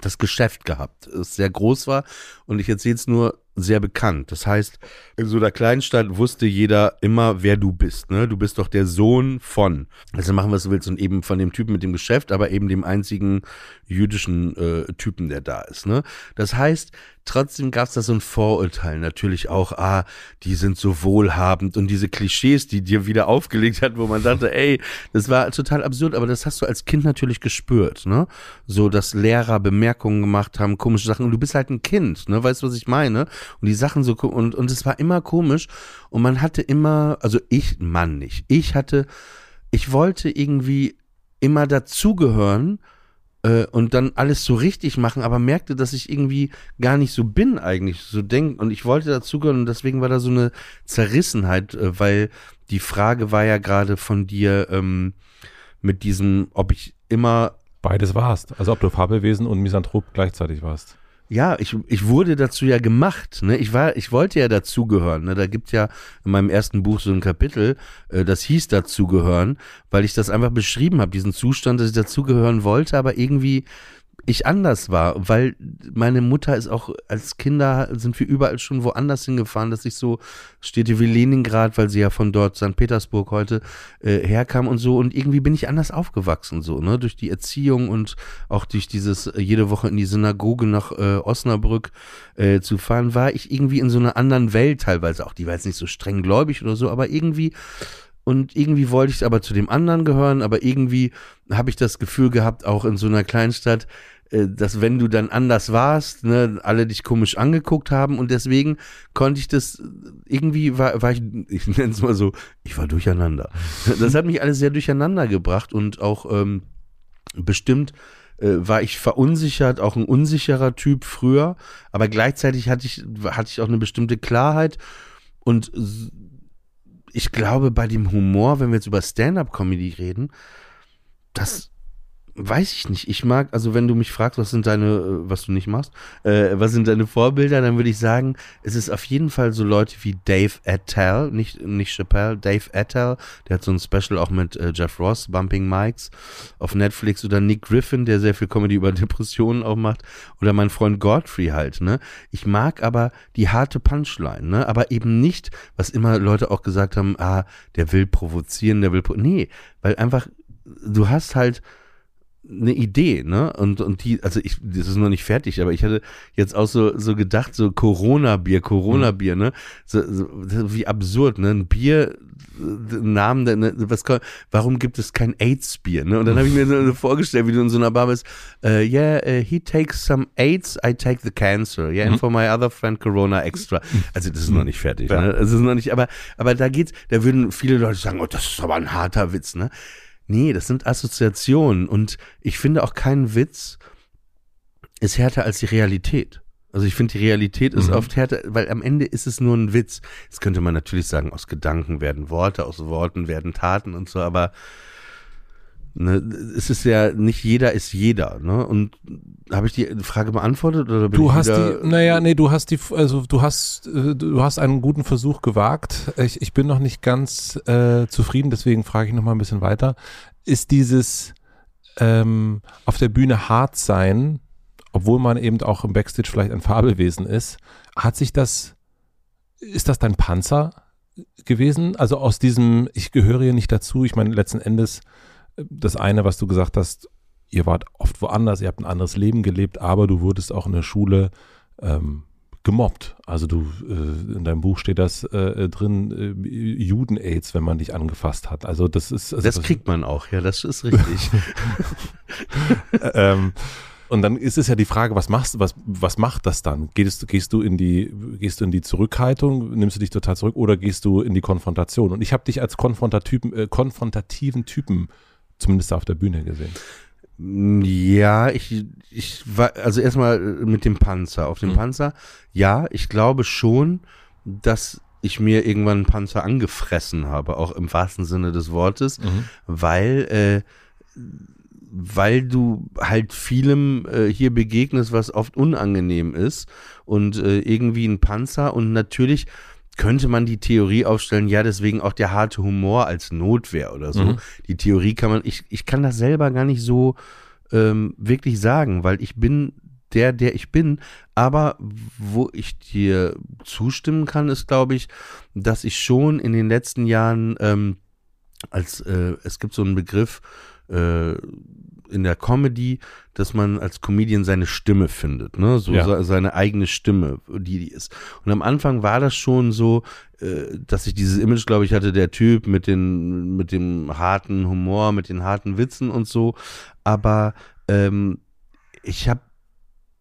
das Geschäft gehabt, das sehr groß war und ich erzähle es nur sehr bekannt. Das heißt, in so einer Kleinstadt wusste jeder immer, wer du bist. Ne? Du bist doch der Sohn von. Also machen, was du willst. Und eben von dem Typen mit dem Geschäft, aber eben dem einzigen jüdischen äh, Typen, der da ist. Ne? Das heißt, trotzdem gab es da so ein Vorurteil. Natürlich auch, ah, die sind so wohlhabend und diese Klischees, die dir wieder aufgelegt hat, wo man dachte, ey, das war total absurd, aber das hast du als Kind natürlich gespürt. Ne? So, dass Lehrer Bemerkungen gemacht haben, komische Sachen. Und du bist halt ein Kind, ne? Weißt du, was ich meine? und die Sachen so und und es war immer komisch und man hatte immer, also ich, Mann nicht, ich hatte, ich wollte irgendwie immer dazugehören äh, und dann alles so richtig machen, aber merkte, dass ich irgendwie gar nicht so bin eigentlich, so denk und ich wollte dazugehören und deswegen war da so eine Zerrissenheit, äh, weil die Frage war ja gerade von dir ähm, mit diesem, ob ich immer beides warst, also ob du Fabelwesen und Misanthrop gleichzeitig warst. Ja, ich, ich wurde dazu ja gemacht. Ne? Ich war, ich wollte ja dazugehören. Ne? Da gibt ja in meinem ersten Buch so ein Kapitel, äh, das hieß dazugehören, weil ich das einfach beschrieben habe, diesen Zustand, dass ich dazugehören wollte, aber irgendwie ich anders war, weil meine Mutter ist auch als Kinder sind wir überall schon woanders hingefahren, dass ich so Städte wie Leningrad, weil sie ja von dort St. Petersburg heute äh, herkam und so und irgendwie bin ich anders aufgewachsen so, ne, durch die Erziehung und auch durch dieses äh, jede Woche in die Synagoge nach äh, Osnabrück äh, zu fahren, war ich irgendwie in so einer anderen Welt teilweise auch, die war jetzt nicht so streng gläubig oder so, aber irgendwie und irgendwie wollte ich aber zu dem anderen gehören, aber irgendwie habe ich das Gefühl gehabt, auch in so einer Kleinstadt, dass wenn du dann anders warst, ne, alle dich komisch angeguckt haben und deswegen konnte ich das, irgendwie war, war ich, (laughs) ich nenne es mal so, ich war durcheinander. (laughs) Das hat mich alles sehr durcheinander gebracht und auch ähm, bestimmt äh, war ich verunsichert, auch ein unsicherer Typ früher, aber gleichzeitig hatte ich, hatte ich auch eine bestimmte Klarheit und ich glaube, bei dem Humor, wenn wir jetzt über Stand-up-Comedy reden, das weiß ich nicht. Ich mag, also wenn du mich fragst, was sind deine, äh, was du nicht machst, äh, was sind deine Vorbilder, dann würde ich sagen, es ist auf jeden Fall so Leute wie Dave Attell, nicht, nicht Chappelle, Dave Attell, der hat so ein Special auch mit äh, Jeff Ross, Bumping Mikes auf Netflix oder Nick Griffin, der sehr viel Comedy über (laughs) Depressionen auch macht oder mein Freund Godfrey halt, ne. Ich mag aber die harte Punchline, ne, aber eben nicht, was immer Leute auch gesagt haben, ah, der will provozieren, der will, pro nee, weil einfach, du hast halt, eine Idee, ne? Und, und die, also ich, das ist noch nicht fertig, aber ich hatte jetzt auch so, so gedacht, so Corona-Bier, Corona-Bier, ne? So, so, wie absurd, ne? Ein Bier, Namen, ne? was, warum gibt es kein AIDS-Bier, ne? Und dann habe ich mir so (laughs) vorgestellt, wie du in so einer Bar bist, uh, yeah, uh, he takes some AIDS, I take the cancer, yeah, and mhm. for my other friend Corona extra. Also das ist noch nicht fertig, ja. ne? Es ist noch nicht, aber, aber da geht's, da würden viele Leute sagen, oh, das ist aber ein harter Witz, ne? Nee, das sind Assoziationen und ich finde auch kein Witz ist härter als die Realität. Also ich finde, die Realität ist mhm. oft härter, weil am Ende ist es nur ein Witz. Jetzt könnte man natürlich sagen, aus Gedanken werden Worte, aus Worten werden Taten und so, aber Ne, es ist ja nicht jeder ist jeder, ne? Und habe ich die Frage beantwortet oder bin du ich hast die, naja, nee, du hast die, also du hast, äh, du hast einen guten Versuch gewagt. Ich, ich bin noch nicht ganz äh, zufrieden, deswegen frage ich noch mal ein bisschen weiter. Ist dieses ähm, auf der Bühne hart sein, obwohl man eben auch im Backstage vielleicht ein Fabelwesen ist, hat sich das, ist das dein Panzer gewesen? Also aus diesem, ich gehöre hier nicht dazu. Ich meine letzten Endes das eine, was du gesagt hast, ihr wart oft woanders, ihr habt ein anderes Leben gelebt, aber du wurdest auch in der Schule ähm, gemobbt. Also du, äh, in deinem Buch steht das äh, drin, äh, Juden-Aids, wenn man dich angefasst hat. Also das ist. Also das kriegt man auch, ja, das ist richtig. (laughs) ähm, und dann ist es ja die Frage, was machst du, was, was macht das dann? Gehst, gehst du in die, gehst du in die Zurückhaltung, nimmst du dich total zurück oder gehst du in die Konfrontation? Und ich habe dich als konfrontativen, äh, konfrontativen Typen zumindest auf der Bühne gesehen. Ja, ich, ich war, also erstmal mit dem Panzer. Auf dem mhm. Panzer, ja, ich glaube schon, dass ich mir irgendwann einen Panzer angefressen habe, auch im wahrsten Sinne des Wortes, mhm. weil, äh, weil du halt vielem äh, hier begegnest, was oft unangenehm ist und äh, irgendwie ein Panzer und natürlich könnte man die Theorie aufstellen, ja, deswegen auch der harte Humor als Notwehr oder so. Mhm. Die Theorie kann man, ich, ich kann das selber gar nicht so ähm, wirklich sagen, weil ich bin der, der ich bin. Aber wo ich dir zustimmen kann, ist, glaube ich, dass ich schon in den letzten Jahren ähm, als äh, es gibt so einen Begriff äh, in der Comedy, dass man als Comedian seine Stimme findet, ne? So ja. seine eigene Stimme, die die ist. Und am Anfang war das schon so, äh, dass ich dieses Image, glaube ich, hatte, der Typ mit den, mit dem harten Humor, mit den harten Witzen und so. Aber ähm, ich habe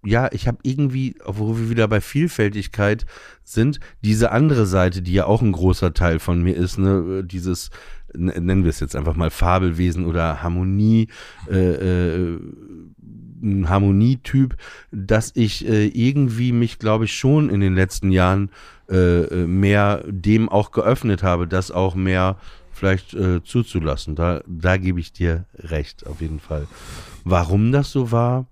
ja, ich habe irgendwie, wo wir wieder bei Vielfältigkeit sind, diese andere Seite, die ja auch ein großer Teil von mir ist, ne, dieses nennen wir es jetzt einfach mal Fabelwesen oder Harmonie, äh, äh, Harmonietyp, dass ich äh, irgendwie mich, glaube ich, schon in den letzten Jahren äh, äh, mehr dem auch geöffnet habe, das auch mehr vielleicht äh, zuzulassen. Da, da gebe ich dir recht, auf jeden Fall. Warum das so war,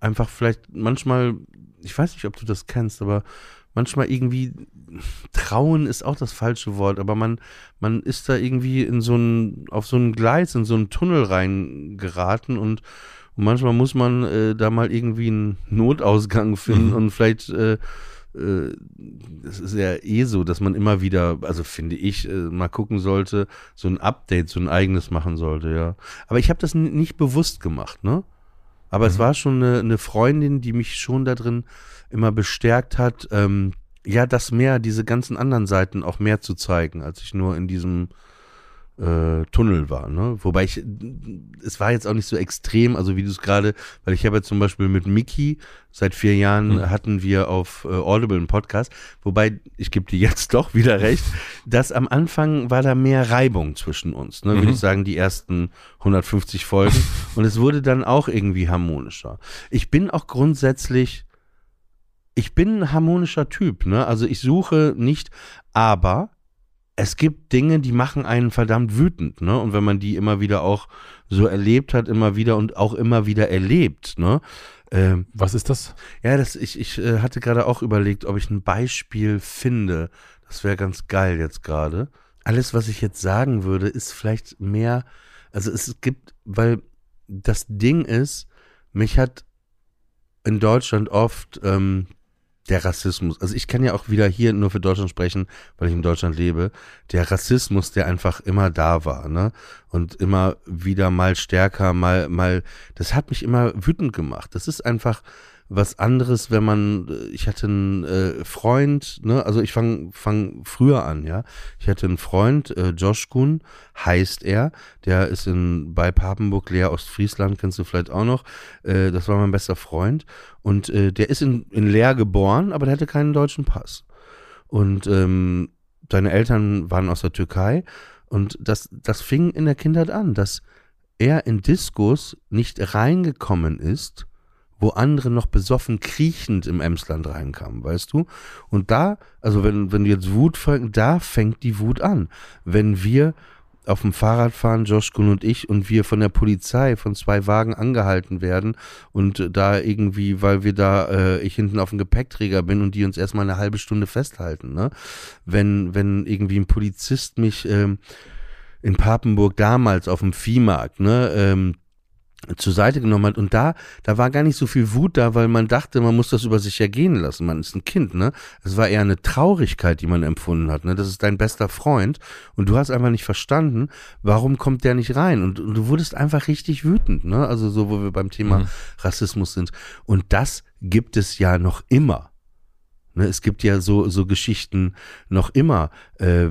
einfach vielleicht manchmal, ich weiß nicht, ob du das kennst, aber manchmal irgendwie trauen ist auch das falsche Wort, aber man, man ist da irgendwie in so ein, auf so ein Gleis, in so einen Tunnel reingeraten und, und manchmal muss man äh, da mal irgendwie einen Notausgang (laughs) finden mhm. und vielleicht äh, äh, es ist ja eh so, dass man immer wieder, also finde ich, äh, mal gucken sollte, so ein Update, so ein eigenes machen sollte, ja. Aber ich habe das nicht bewusst gemacht, ne? Aber mhm. es war schon eine, eine Freundin, die mich schon da drin immer bestärkt hat, ähm, ja, das mehr, diese ganzen anderen Seiten auch mehr zu zeigen, als ich nur in diesem äh, Tunnel war. Ne? Wobei ich, es war jetzt auch nicht so extrem, also wie du es gerade, weil ich habe ja zum Beispiel mit Mickey, seit vier Jahren mhm. hatten wir auf äh, Audible einen Podcast, wobei, ich gebe dir jetzt (laughs) doch wieder recht, dass am Anfang war da mehr Reibung zwischen uns, ne? würde mhm. ich sagen, die ersten 150 Folgen. (laughs) Und es wurde dann auch irgendwie harmonischer. Ich bin auch grundsätzlich, ich bin ein harmonischer Typ, ne? Also ich suche nicht, aber es gibt Dinge, die machen einen verdammt wütend, ne? Und wenn man die immer wieder auch so erlebt hat, immer wieder und auch immer wieder erlebt, ne? Ähm, Was ist das? Ja, das, ich, ich äh, hatte gerade auch überlegt, ob ich ein Beispiel finde. Das wäre ganz geil jetzt gerade. Alles, was ich jetzt sagen würde, ist vielleicht mehr, also es gibt, weil das Ding ist, mich hat in Deutschland oft ähm, der Rassismus, also ich kann ja auch wieder hier nur für Deutschland sprechen, weil ich in Deutschland lebe, der Rassismus, der einfach immer da war, ne? Und immer wieder mal stärker, mal, mal, das hat mich immer wütend gemacht. Das ist einfach, was anderes, wenn man, äh, ich hatte einen äh, Freund, ne, also ich fange fang früher an, ja. Ich hatte einen Freund, äh, Josh Kuhn heißt er, der ist in bei Papenburg, Leer Ostfriesland, kennst du vielleicht auch noch. Äh, das war mein bester Freund. Und äh, der ist in, in Leer geboren, aber der hatte keinen deutschen Pass. Und ähm, seine Eltern waren aus der Türkei. Und das, das fing in der Kindheit an, dass er in Diskos nicht reingekommen ist, wo andere noch besoffen kriechend im Emsland reinkamen, weißt du? Und da, also wenn, wenn jetzt Wut fängt, da fängt die Wut an. Wenn wir auf dem Fahrrad fahren, Joschkun und ich, und wir von der Polizei von zwei Wagen angehalten werden und da irgendwie, weil wir da, äh, ich hinten auf dem Gepäckträger bin und die uns erstmal eine halbe Stunde festhalten, ne? Wenn, wenn irgendwie ein Polizist mich ähm, in Papenburg damals auf dem Viehmarkt, ne, ähm, zur Seite genommen hat. Und da, da war gar nicht so viel Wut da, weil man dachte, man muss das über sich ergehen lassen. Man ist ein Kind, ne? Es war eher eine Traurigkeit, die man empfunden hat, ne? Das ist dein bester Freund und du hast einfach nicht verstanden, warum kommt der nicht rein? Und, und du wurdest einfach richtig wütend, ne? Also so, wo wir beim Thema mhm. Rassismus sind. Und das gibt es ja noch immer. Ne? Es gibt ja so, so Geschichten noch immer. Äh,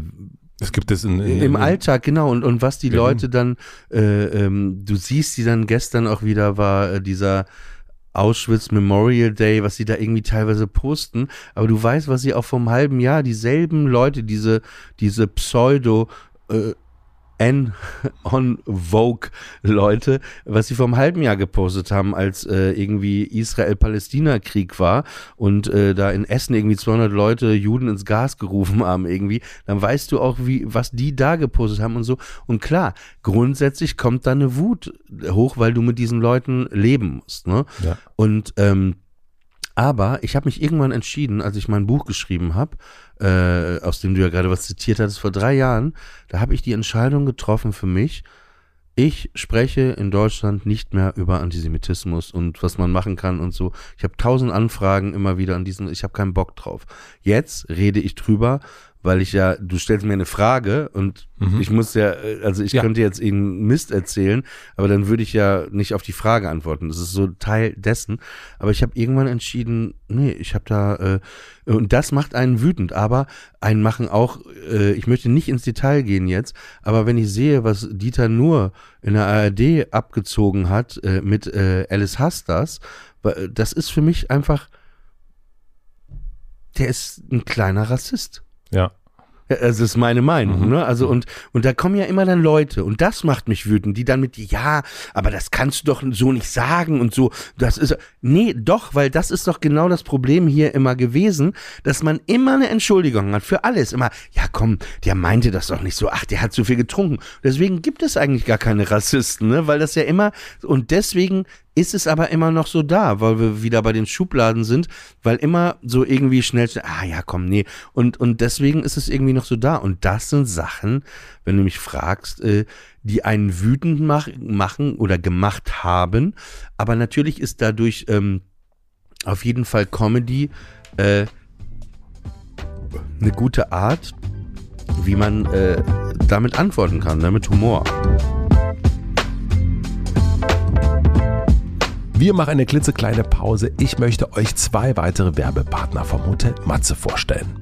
es gibt es in, in, im Alltag, genau. Und, und was die Berlin. Leute dann, äh, ähm, du siehst die dann gestern auch wieder, war äh, dieser Auschwitz Memorial Day, was sie da irgendwie teilweise posten, aber du weißt, was sie auch vom halben Jahr, dieselben Leute, diese, diese Pseudo äh, N on Vogue Leute, was sie vor einem halben Jahr gepostet haben, als äh, irgendwie Israel-Palästina-Krieg war und äh, da in Essen irgendwie 200 Leute Juden ins Gas gerufen haben irgendwie, dann weißt du auch, wie was die da gepostet haben und so. Und klar, grundsätzlich kommt da eine Wut hoch, weil du mit diesen Leuten leben musst. Ne? Ja. Und ähm, aber ich habe mich irgendwann entschieden, als ich mein Buch geschrieben habe, äh, aus dem du ja gerade was zitiert hattest, vor drei Jahren, da habe ich die Entscheidung getroffen für mich, ich spreche in Deutschland nicht mehr über Antisemitismus und was man machen kann und so. Ich habe tausend Anfragen immer wieder an diesen, ich habe keinen Bock drauf. Jetzt rede ich drüber, weil ich ja, du stellst mir eine Frage und mhm. ich muss ja, also ich ja. könnte jetzt ihnen Mist erzählen, aber dann würde ich ja nicht auf die Frage antworten. Das ist so Teil dessen. Aber ich habe irgendwann entschieden, nee, ich habe da, äh, und das macht einen wütend, aber einen machen auch, äh, ich möchte nicht ins Detail gehen jetzt, aber wenn ich sehe, was Dieter nur in der ARD abgezogen hat äh, mit äh, Alice Hastas, das ist für mich einfach, der ist ein kleiner Rassist. Ja. Das ist meine Meinung, mhm. ne? Also und und da kommen ja immer dann Leute und das macht mich wütend, die dann mit ja, aber das kannst du doch so nicht sagen und so. Das ist nee, doch, weil das ist doch genau das Problem hier immer gewesen, dass man immer eine Entschuldigung hat für alles, immer ja, komm, der meinte das doch nicht so. Ach, der hat zu viel getrunken. Deswegen gibt es eigentlich gar keine Rassisten, ne? Weil das ja immer und deswegen ist es aber immer noch so da, weil wir wieder bei den Schubladen sind, weil immer so irgendwie schnell, ah ja, komm, nee. Und, und deswegen ist es irgendwie noch so da. Und das sind Sachen, wenn du mich fragst, äh, die einen wütend mach, machen oder gemacht haben. Aber natürlich ist dadurch ähm, auf jeden Fall Comedy äh, eine gute Art, wie man äh, damit antworten kann, ne, mit Humor. Wir machen eine klitzekleine Pause. Ich möchte euch zwei weitere Werbepartner vom Hotel Matze vorstellen.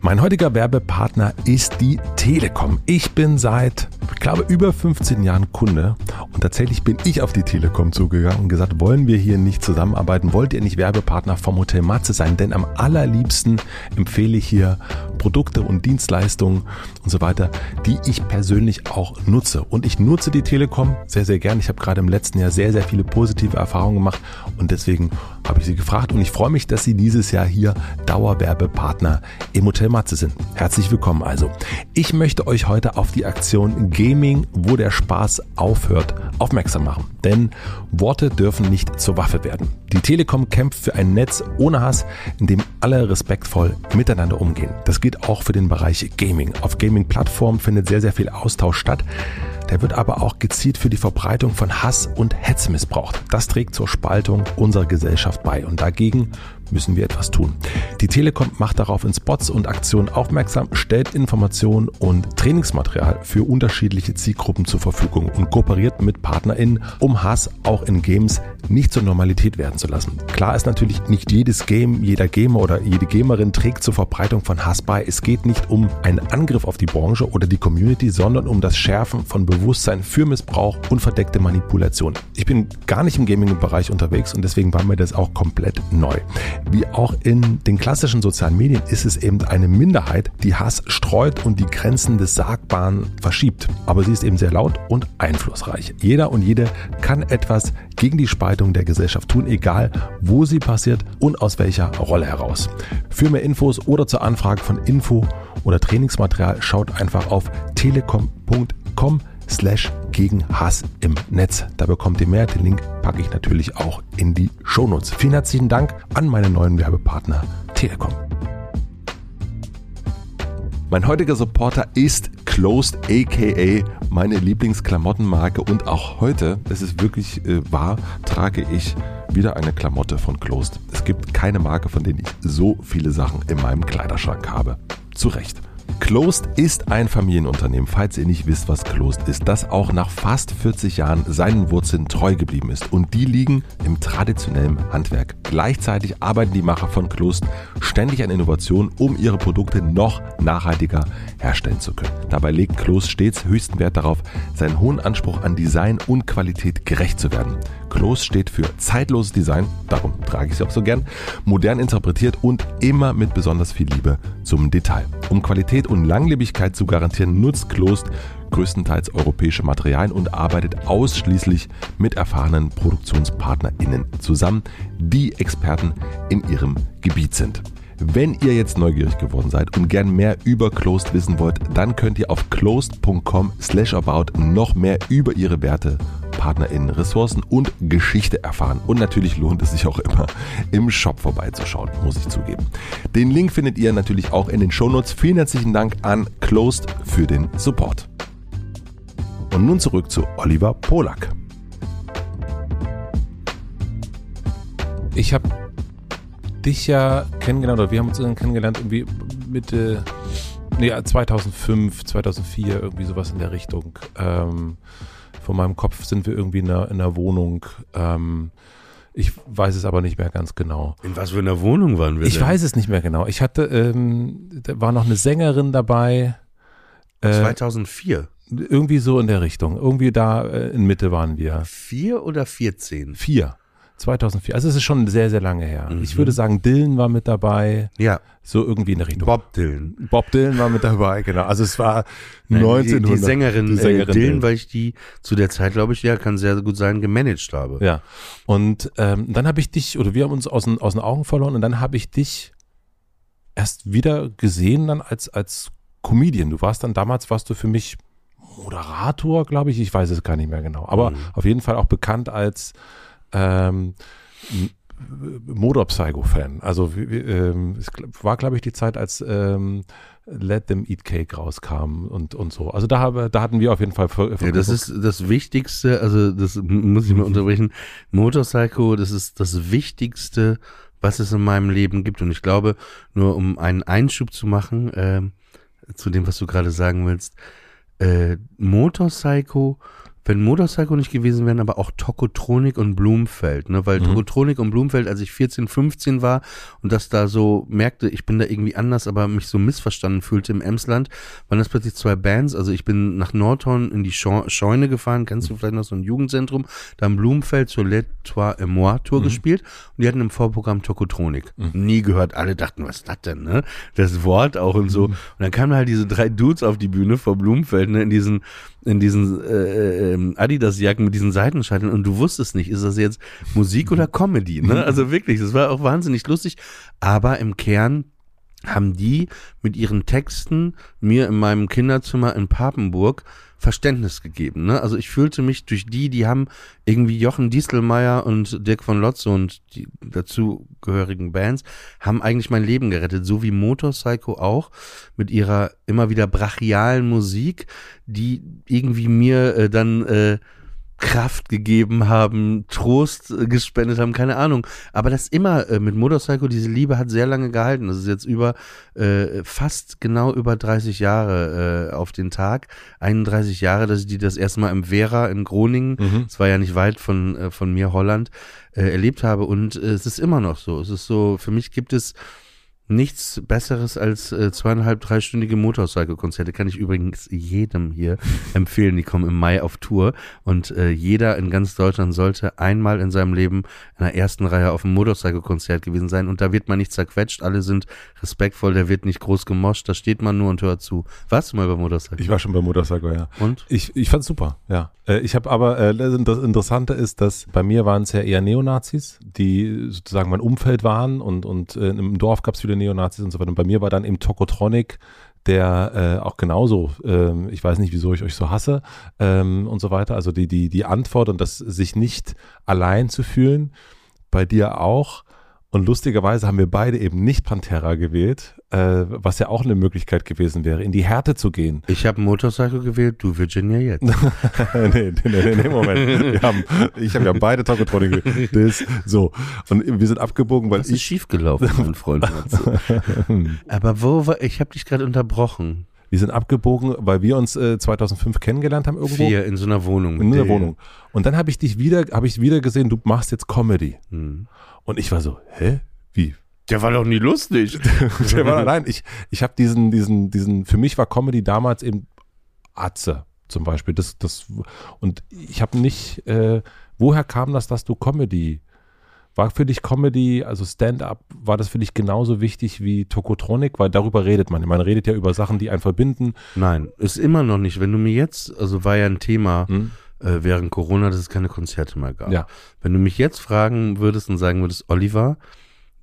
Mein heutiger Werbepartner ist die Telekom. Ich bin seit, ich glaube, über 15 Jahren Kunde und tatsächlich bin ich auf die Telekom zugegangen und gesagt, wollen wir hier nicht zusammenarbeiten? Wollt ihr nicht Werbepartner vom Hotel Matze sein? Denn am allerliebsten empfehle ich hier Produkte und Dienstleistungen und so weiter, die ich persönlich auch nutze. Und ich nutze die Telekom sehr, sehr gern. Ich habe gerade im letzten Jahr sehr, sehr viele positive Erfahrungen gemacht und deswegen habe ich sie gefragt und ich freue mich, dass sie dieses Jahr hier Dauerwerbepartner im Hotel Matze sind. Herzlich willkommen also. Ich möchte euch heute auf die Aktion Gaming, wo der Spaß aufhört, aufmerksam machen. Denn Worte dürfen nicht zur Waffe werden. Die Telekom kämpft für ein Netz ohne Hass, in dem alle respektvoll miteinander umgehen. Das gilt auch für den Bereich Gaming. Auf Gaming-Plattformen findet sehr, sehr viel Austausch statt. Der wird aber auch gezielt für die Verbreitung von Hass und Hetze missbraucht. Das trägt zur Spaltung unserer Gesellschaft bei und dagegen müssen wir etwas tun. Die Telekom macht darauf in Spots und Aktionen aufmerksam, stellt Informationen und Trainingsmaterial für unterschiedliche Zielgruppen zur Verfügung und kooperiert mit PartnerInnen, um Hass auch in Games nicht zur Normalität werden zu lassen. Klar ist natürlich, nicht jedes Game, jeder Gamer oder jede Gamerin trägt zur Verbreitung von Hass bei. Es geht nicht um einen Angriff auf die Branche oder die Community, sondern um das Schärfen von Bewusstsein für Missbrauch und verdeckte Manipulation. Ich bin gar nicht im Gaming-Bereich unterwegs und deswegen war mir das auch komplett neu. Wie auch in den klassischen sozialen Medien ist es eben eine Minderheit, die Hass streut und die Grenzen des Sagbaren verschiebt. Aber sie ist eben sehr laut und einflussreich. Jeder und jede kann etwas gegen die Spaltung der Gesellschaft tun, egal wo sie passiert und aus welcher Rolle heraus. Für mehr Infos oder zur Anfrage von Info oder Trainingsmaterial schaut einfach auf telekom.com slash gegen Hass im Netz. Da bekommt ihr mehr. Den Link packe ich natürlich auch in die Shownotes. Vielen herzlichen Dank an meinen neuen Werbepartner Telekom. Mein heutiger Supporter ist Closed, aka meine Lieblingsklamottenmarke. Und auch heute, es ist wirklich äh, wahr, trage ich wieder eine Klamotte von Closed. Es gibt keine Marke, von denen ich so viele Sachen in meinem Kleiderschrank habe. Zu Recht. Closed ist ein Familienunternehmen, falls ihr nicht wisst, was Closed ist, das auch nach fast 40 Jahren seinen Wurzeln treu geblieben ist. Und die liegen im traditionellen Handwerk. Gleichzeitig arbeiten die Macher von Closed ständig an Innovationen, um ihre Produkte noch nachhaltiger herstellen zu können. Dabei legt Closed stets höchsten Wert darauf, seinen hohen Anspruch an Design und Qualität gerecht zu werden. Close steht für zeitloses Design, darum trage ich sie auch so gern, modern interpretiert und immer mit besonders viel Liebe zum Detail. Um Qualität und Langlebigkeit zu garantieren, nutzt Closed größtenteils europäische Materialien und arbeitet ausschließlich mit erfahrenen ProduktionspartnerInnen zusammen, die Experten in ihrem Gebiet sind. Wenn ihr jetzt neugierig geworden seid und gern mehr über Closed wissen wollt, dann könnt ihr auf closed.com slash about noch mehr über ihre Werte PartnerInnen, Ressourcen und Geschichte erfahren. Und natürlich lohnt es sich auch immer, im Shop vorbeizuschauen, muss ich zugeben. Den Link findet ihr natürlich auch in den Shownotes. Vielen herzlichen Dank an Closed für den Support. Und nun zurück zu Oliver Polak. Ich habe dich ja kennengelernt, oder wir haben uns kennengelernt irgendwie Mitte, nee, 2005, 2004, irgendwie sowas in der Richtung. Ähm, von meinem Kopf sind wir irgendwie in einer, in einer Wohnung. Ähm, ich weiß es aber nicht mehr ganz genau. In was für einer Wohnung waren wir Ich denn? weiß es nicht mehr genau. Ich hatte, ähm, da war noch eine Sängerin dabei. Äh, 2004. Irgendwie so in der Richtung. Irgendwie da äh, in Mitte waren wir. Vier oder 14? Vier. 2004. Also es ist schon sehr, sehr lange her. Mhm. Ich würde sagen, Dylan war mit dabei. Ja, So irgendwie in der Richtung. Bob Dylan. Bob Dylan war mit dabei, genau. Also es war Nein, 1900. Die, die Sängerin, die Sängerin äh, Dylan, weil ich die zu der Zeit, glaube ich, ja, kann sehr gut sein, gemanagt habe. Ja. Und ähm, dann habe ich dich, oder wir haben uns aus den, aus den Augen verloren und dann habe ich dich erst wieder gesehen dann als, als Comedian. Du warst dann damals, warst du für mich Moderator, glaube ich. Ich weiß es gar nicht mehr genau. Aber Mhm. auf jeden Fall auch bekannt als ähm, Motor-Psycho-Fan. Also ähm, es war, glaube ich, die Zeit, als ähm, Let Them Eat Cake rauskam und, und so. Also da, habe, da hatten wir auf jeden Fall. Ver- Ja, das ist das Wichtigste, also das muss ich mal unterbrechen. Motorcycle, das ist das Wichtigste, was es in meinem Leben gibt. Und ich glaube, nur um einen Einschub zu machen, ähm, zu dem, was du gerade sagen willst, äh, Motorcycle wenn Motorcycle nicht gewesen wären, aber auch Tokotronik und Blumfeld, ne? Weil Mhm. Tokotronik und Blumfeld, als ich 14, 15 war und das da so merkte, ich bin da irgendwie anders, aber mich so missverstanden fühlte im Emsland, waren das plötzlich zwei Bands. Also ich bin nach Nordhorn in die Scheu- Scheune gefahren, kennst du vielleicht noch so ein Jugendzentrum, da im Blumfeld zur Le Toi et Moi Tour gespielt und die hatten im Vorprogramm Tokotronik. Nie gehört, alle dachten, was ist das denn, ne? Das Wort auch und so. Und dann kamen halt diese drei Dudes auf die Bühne vor Blumfeld, ne, in diesen in diesen äh, ähm, Adidas-Jacken mit diesen Seitenscheiteln und du wusstest nicht, ist das jetzt Musik oder Comedy, ne? (laughs) Also wirklich, das war auch wahnsinnig lustig, aber im Kern haben die mit ihren Texten mir in meinem Kinderzimmer in Papenburg Verständnis gegeben. Ne? Also ich fühlte mich durch die, die haben irgendwie Jochen Dieselmeier und Dirk von Lotze und die dazugehörigen Bands haben eigentlich mein Leben gerettet, so wie Motorpsycho auch mit ihrer immer wieder brachialen Musik, die irgendwie mir äh, dann äh, Kraft gegeben haben, Trost äh, gespendet haben, keine Ahnung. Aber das immer äh, mit Motorcycle, diese Liebe hat sehr lange gehalten. Das ist jetzt über äh, fast genau über 30 Jahre äh, auf den Tag. 31 Jahre, dass ich die das erste Mal im Vera in Groningen, Mhm. es war ja nicht weit von, äh, von mir, Holland, äh, erlebt habe. Und es ist immer noch so. Es ist so, für mich gibt es nichts Besseres als äh, zweieinhalb, dreistündige Motorcycle-Konzerte. Kann ich übrigens jedem hier (laughs) empfehlen. Die kommen im Mai auf Tour und äh, jeder in ganz Deutschland sollte einmal in seinem Leben in der ersten Reihe auf einem Motorcycle-Konzert gewesen sein. Und da wird man nicht zerquetscht, alle sind respektvoll, da wird nicht groß gemoscht, da steht man nur und hört zu. Warst du mal bei Motorcycle? Ich war schon bei Motorcycle, ja. und? Ich, ich fand's super, ja. Äh, Ich habe aber, äh, das Interessante ist, dass bei mir waren es ja eher Neonazis, die sozusagen mein Umfeld waren und, und äh, im Dorf gab es viele Neonazis und so weiter. Und bei mir war dann eben Tokotronic, der äh, auch genauso, ähm, ich weiß nicht, wieso ich euch so hasse ähm, und so weiter. Also die, die, die Antwort und das sich nicht allein zu fühlen, bei dir auch. Und lustigerweise haben wir beide eben nicht Pantera gewählt, äh, was ja auch eine Möglichkeit gewesen wäre, in die Härte zu gehen. Ich habe Motorcycle gewählt, du Virginia jetzt. (laughs) nee, nee, nee, nee, Moment. Wir haben, ich habe ja beide Tokotronic gewählt. Das, so. Und wir sind abgebogen, weil Was ist ich, schiefgelaufen, mein (laughs) Freund? Aber wo war, ich habe dich gerade unterbrochen. wir sind abgebogen, weil wir uns äh, 2005 kennengelernt haben irgendwo. Vier in so einer Wohnung. In dir. Wohnung. Und dann habe ich dich wieder, habe ich wieder gesehen, du machst jetzt Comedy. Hm. Und ich war so, hä? Wie? Der war doch nie lustig. (laughs) Der war, nein, ich, ich habe diesen, diesen, diesen, für mich war Comedy damals eben Atze zum Beispiel. Das, das, und ich habe nicht, äh, woher kam das, dass du Comedy, war für dich Comedy, also Stand-up, war das für dich genauso wichtig wie Tokotronik? Weil darüber redet man. Man redet ja über Sachen, die einen verbinden. Nein, ist immer noch nicht. Wenn du mir jetzt, also war ja ein Thema Hm? äh, während Corona, dass es keine Konzerte mehr gab. Ja. Wenn du mich jetzt fragen würdest und sagen würdest, Oliver,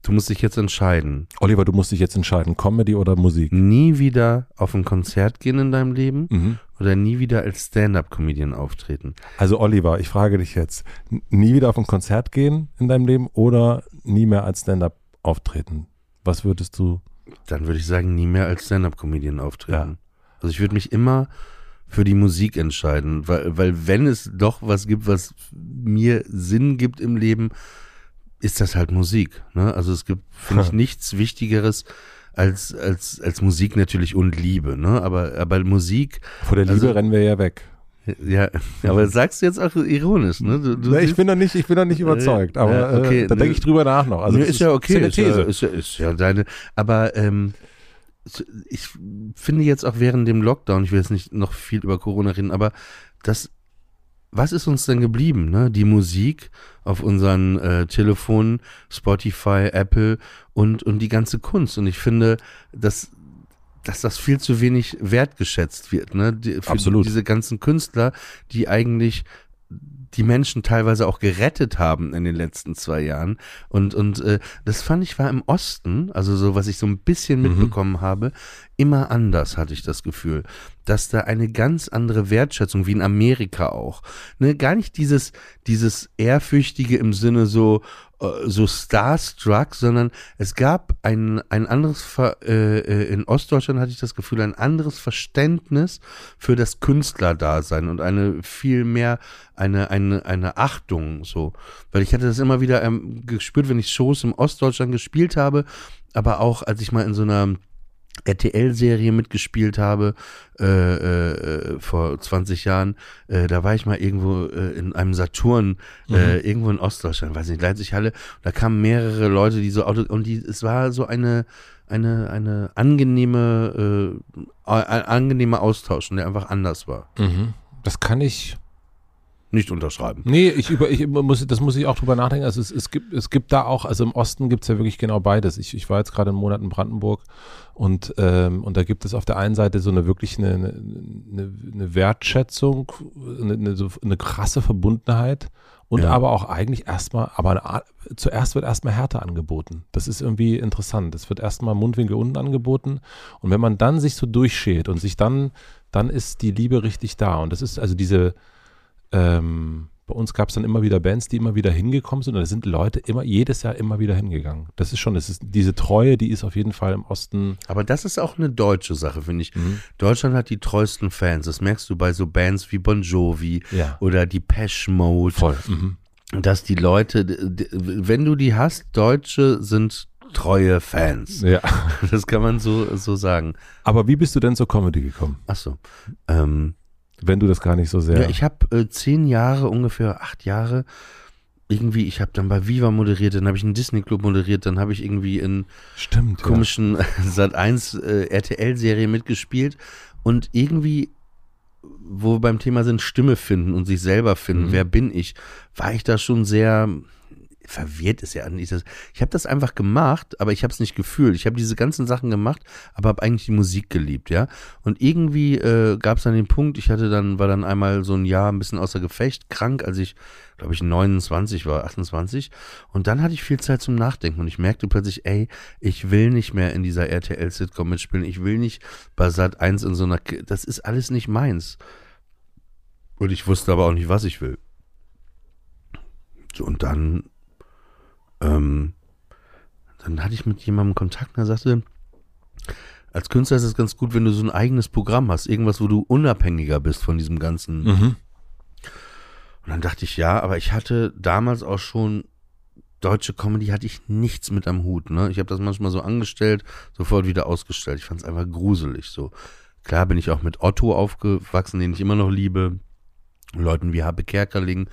du musst dich jetzt entscheiden, Oliver, du musst dich jetzt entscheiden, Comedy oder Musik? nie wieder auf ein Konzert gehen in deinem Leben Mhm. oder nie wieder als Stand-up-Comedian auftreten. Also Oliver, ich frage dich jetzt, nie wieder auf ein Konzert gehen in deinem Leben oder nie mehr als Stand-up auftreten? Was würdest du? Dann würde ich sagen, nie mehr als Stand-up-Comedian auftreten. Ja. Also ich würde mich immer für die Musik entscheiden, weil, weil wenn es doch was gibt, was mir Sinn gibt im Leben, ist das halt Musik. Ne? Also es gibt, finde ich, (laughs) nichts Wichtigeres als, als, als Musik natürlich und Liebe. Ne? Aber, aber Musik, Vor der Liebe Also- rennen wir ja weg. ja, aber das sagst du jetzt auch ironisch. Ne? Du, du Nee, ich bin noch nicht, ich bin noch nicht überzeugt, aber ja, okay, äh, da ne. denke ich drüber nach noch. Also nee, das ist ja okay, Ist ist ja ist, ja, ist ja deine. Aber ähm, ich finde jetzt auch während dem Lockdown, ich will jetzt nicht noch viel über Corona reden, aber das, was ist uns denn geblieben? Ne? Die Musik auf unseren äh, Telefonen, Spotify, Apple und und die ganze Kunst. Und ich finde, dass dass das viel zu wenig wertgeschätzt wird, ne? Die, für Absolut. diese ganzen Künstler, die eigentlich die Menschen teilweise auch gerettet haben in den letzten zwei Jahren. Und, und äh, das fand ich war im Osten, also so, was ich so ein bisschen Mhm. mitbekommen habe, immer anders, hatte ich das Gefühl. Dass da eine ganz andere Wertschätzung, wie in Amerika auch. Ne, gar nicht dieses, dieses Ehrfürchtige im Sinne so, äh, so starstruck, sondern es gab ein, ein anderes, Ver, äh, äh, in Ostdeutschland hatte ich das Gefühl, ein anderes Verständnis für das Künstlerdasein und eine viel mehr, eine, eine, eine Achtung, so. Weil ich hatte das immer wieder ähm, gespürt, wenn ich Shows im Ostdeutschland gespielt habe, aber auch als ich mal in so einer RTL-Serie mitgespielt habe äh, äh, vor 20 Jahren. Äh, da war ich mal irgendwo äh, in einem Saturn, äh, irgendwo in Ostdeutschland, weiß nicht, Leipzig-Halle. Da kamen mehrere Leute, die so Auto und die, es war so eine eine eine angenehme äh, ein angenehmer Austausch, und der einfach anders war. Mhm. Das kann ich Nicht unterschreiben. Nee, ich über, ich muss, das muss ich auch drüber nachdenken. Also es, es gibt, es gibt da auch, also im Osten gibt es ja wirklich genau beides. Ich, ich war jetzt gerade einen Monat in Brandenburg und, ähm, und da gibt es auf der einen Seite so eine wirklich eine, eine, eine Wertschätzung, eine, eine, so eine krasse Verbundenheit und Ja. aber auch eigentlich erstmal, aber eine zuerst wird erstmal Härte angeboten. Das ist irgendwie interessant. Es wird erstmal Mundwinkel unten angeboten und wenn man dann sich so durchschält und sich dann, dann ist die Liebe richtig da. Und das ist also diese, ähm, bei uns gab es dann immer wieder Bands, die immer wieder hingekommen sind und da sind Leute immer, jedes Jahr immer wieder hingegangen. Das ist schon, das ist, diese Treue, die ist auf jeden Fall im Osten. Aber das ist auch eine deutsche Sache, finde ich. Mhm. Deutschland hat die treuesten Fans. Das merkst du bei so Bands wie Bon Jovi Ja. oder die Pesh Mode. Voll. Mhm. dass die Leute, wenn du die hast, Deutsche sind treue Fans. Ja. (laughs) Das kann man so, so sagen. Aber wie bist du denn zur Comedy gekommen? Ach so. Ähm, Wenn du das gar nicht so sehr. ja. ich habe äh, zehn Jahre, ungefähr acht Jahre, irgendwie, ich habe dann bei Viva moderiert, dann habe ich einen Disney Club moderiert, dann habe ich irgendwie in Stimmt. komischen Sat 1 äh, RTL-Serie mitgespielt und irgendwie, wo wir beim Thema sind, Stimme finden und sich selber finden, Mhm. wer bin ich, war ich da schon sehr verwirrt ist ja nicht. Ich habe das einfach gemacht, aber ich habe es nicht gefühlt. Ich habe diese ganzen Sachen gemacht, aber habe eigentlich die Musik geliebt, ja. Und irgendwie äh, gab es dann den Punkt, ich hatte dann war dann einmal so ein Jahr ein bisschen außer Gefecht, krank, als ich glaube ich 29 war, 28 und dann hatte ich viel Zeit zum Nachdenken und ich merkte plötzlich, ey, ich will nicht mehr in dieser RTL Sitcom mitspielen. Ich will nicht bei Sat 1 in so einer K das ist alles nicht meins. Und ich wusste aber auch nicht, was ich will. So, und dann, ähm, dann hatte ich mit jemandem Kontakt und er sagte, als Künstler ist es ganz gut, wenn du so ein eigenes Programm hast, irgendwas, wo du unabhängiger bist von diesem ganzen. Mhm. Und dann dachte ich, ja, aber ich hatte damals auch schon deutsche Comedy hatte ich nichts mit am Hut. Ne? Ich habe das manchmal so angestellt, sofort wieder ausgestellt. Ich fand es einfach gruselig. So klar bin ich auch mit Otto aufgewachsen, den ich immer noch liebe. Leuten wie Habe Kerkerling,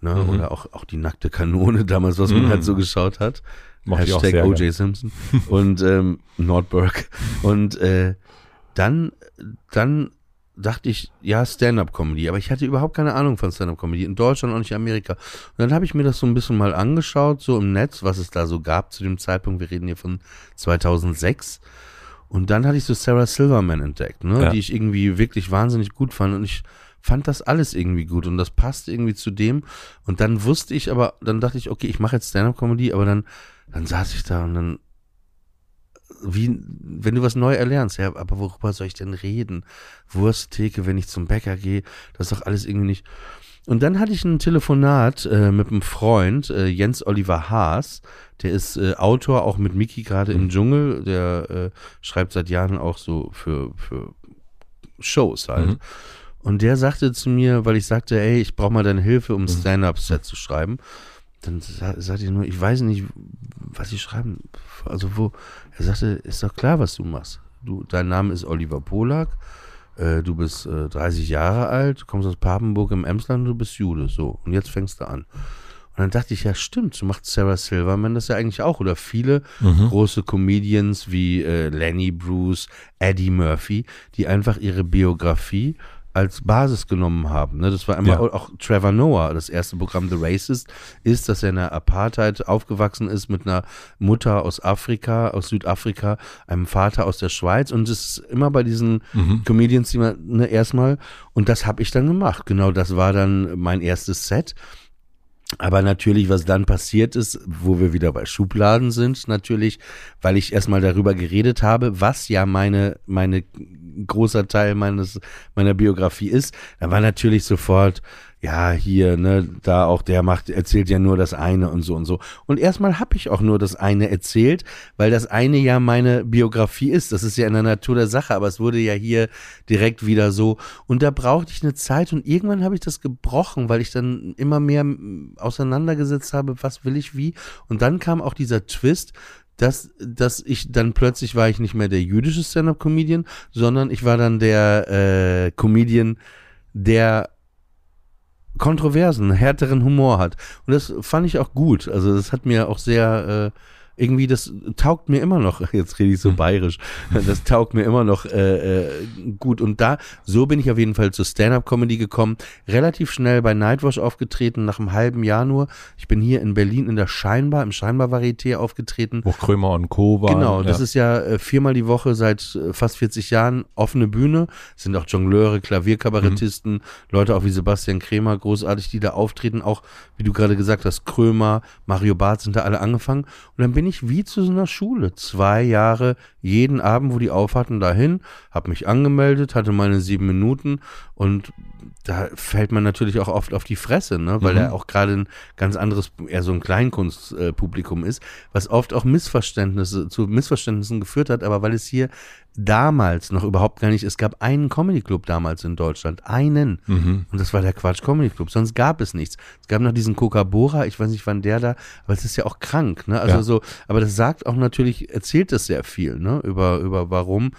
ne? Mhm. oder auch auch die nackte Kanone (laughs) damals, was man Mhm. halt so geschaut hat. Mochte Hashtag O.J. Simpson (laughs) und ähm, Nordberg. Und äh, dann, dann dachte ich, ja, Stand-up-Comedy, aber ich hatte überhaupt keine Ahnung von Stand-up-Comedy, in Deutschland und nicht in Amerika. Und dann habe ich mir das so ein bisschen mal angeschaut, so im Netz, was es da so gab zu dem Zeitpunkt, wir reden hier von 2006. Und dann hatte ich so Sarah Silverman entdeckt, ne, Ja. die ich irgendwie wirklich wahnsinnig gut fand und ich fand das alles irgendwie gut und das passte irgendwie zu dem. Und dann wusste ich aber, dann dachte ich, okay, ich mache jetzt Stand-up-Comedy, aber dann, dann saß ich da und dann, wie, wenn du was neu erlernst, ja, aber worüber soll ich denn reden? Wursttheke, wenn ich zum Bäcker gehe, das ist doch alles irgendwie nicht. Und dann hatte ich ein Telefonat äh, mit einem Freund, äh, Jens Oliver Haas, der ist äh, Autor, auch mit Miki gerade im Dschungel, der äh, schreibt seit Jahren auch so für, für Shows halt. Mhm. Und der sagte zu mir, weil ich sagte, ey, ich brauche mal deine Hilfe, um ein Stand-Up-Set zu schreiben. Dann sa sagte ich nur, ich weiß nicht, was ich schreiben. Also wo, er sagte, ist doch klar, was du machst. Du, dein Name ist Oliver Polak, äh, du bist äh, 30 Jahre alt, du kommst aus Papenburg im Emsland, du bist Jude, so. Und jetzt fängst du an. Und dann dachte ich, ja stimmt, so macht Sarah Silverman das ja eigentlich auch. Oder viele Mhm. große Comedians wie äh, Lenny Bruce, Eddie Murphy, die einfach ihre Biografie als Basis genommen haben. Ne? Das war einmal Ja. auch, auch Trevor Noah, das erste Programm The Racist, ist, dass er in der Apartheid aufgewachsen ist mit einer Mutter aus Afrika, aus Südafrika, einem Vater aus der Schweiz und es ist immer bei diesen Mhm. Comedians, die man ne, erstmal und das habe ich dann gemacht. Genau, das war dann mein erstes Set. Aber natürlich, was dann passiert ist, wo wir wieder bei Schubladen sind, natürlich, weil ich erstmal darüber geredet habe, was ja meine, meine großer Teil meines, meiner Biografie ist, da war natürlich sofort, ja, hier, ne, da auch der macht, erzählt ja nur das eine und so und so. Und erstmal habe ich auch nur das eine erzählt, weil das eine ja meine Biografie ist. Das ist ja in der Natur der Sache, aber es wurde ja hier direkt wieder so. Und da brauchte ich eine Zeit und irgendwann habe ich das gebrochen, weil ich dann immer mehr auseinandergesetzt habe, was will ich wie. Und dann kam auch dieser Twist, dass, dass ich dann plötzlich war ich nicht mehr der jüdische Stand-up-Comedian, sondern ich war dann der äh, Comedian, der kontroversen, härteren Humor hat. Und das fand ich auch gut. Also das hat mir auch sehr äh, irgendwie, das taugt mir immer noch, (laughs) jetzt rede ich so hm. bayerisch, das taugt mir immer noch äh, äh, gut. Und da, so bin ich auf jeden Fall zur Stand-Up-Comedy gekommen. Relativ schnell bei Nightwash aufgetreten, nach einem halben Jahr nur. Ich bin hier in Berlin in der Scheinbar, im Scheinbar-Varieté aufgetreten. Wo Krömer und Co. waren. Genau, das ja. ist ja äh, viermal die Woche seit äh, fast 40 Jahren offene Bühne. Es sind auch Jongleure, Klavierkabarettisten, mhm. Leute auch wie Sebastian Kremer, großartig, die da auftreten. Auch, wie du gerade gesagt hast, Krömer, Mario Barth sind da alle angefangen. Und dann bin ich wie zu so einer Schule. Zwei Jahre, jeden Abend, wo die aufhatten, dahin, habe mich angemeldet, hatte meine sieben Minuten und da fällt man natürlich auch oft auf die Fresse, ne? weil mhm. er auch gerade ein ganz anderes, eher so ein Kleinkunstpublikum ist, was oft auch Missverständnisse, zu Missverständnissen geführt hat, aber weil es hier damals noch überhaupt gar nicht, es gab einen Comedy Club damals in Deutschland, einen, mhm. und das war der Quatsch Comedy Club, sonst gab es nichts. Es gab noch diesen Coca-Bora, ich weiß nicht, wann der da, aber es ist ja auch krank, ne? Also ja. so, aber das sagt auch natürlich, erzählt es sehr viel, ne? Über, über warum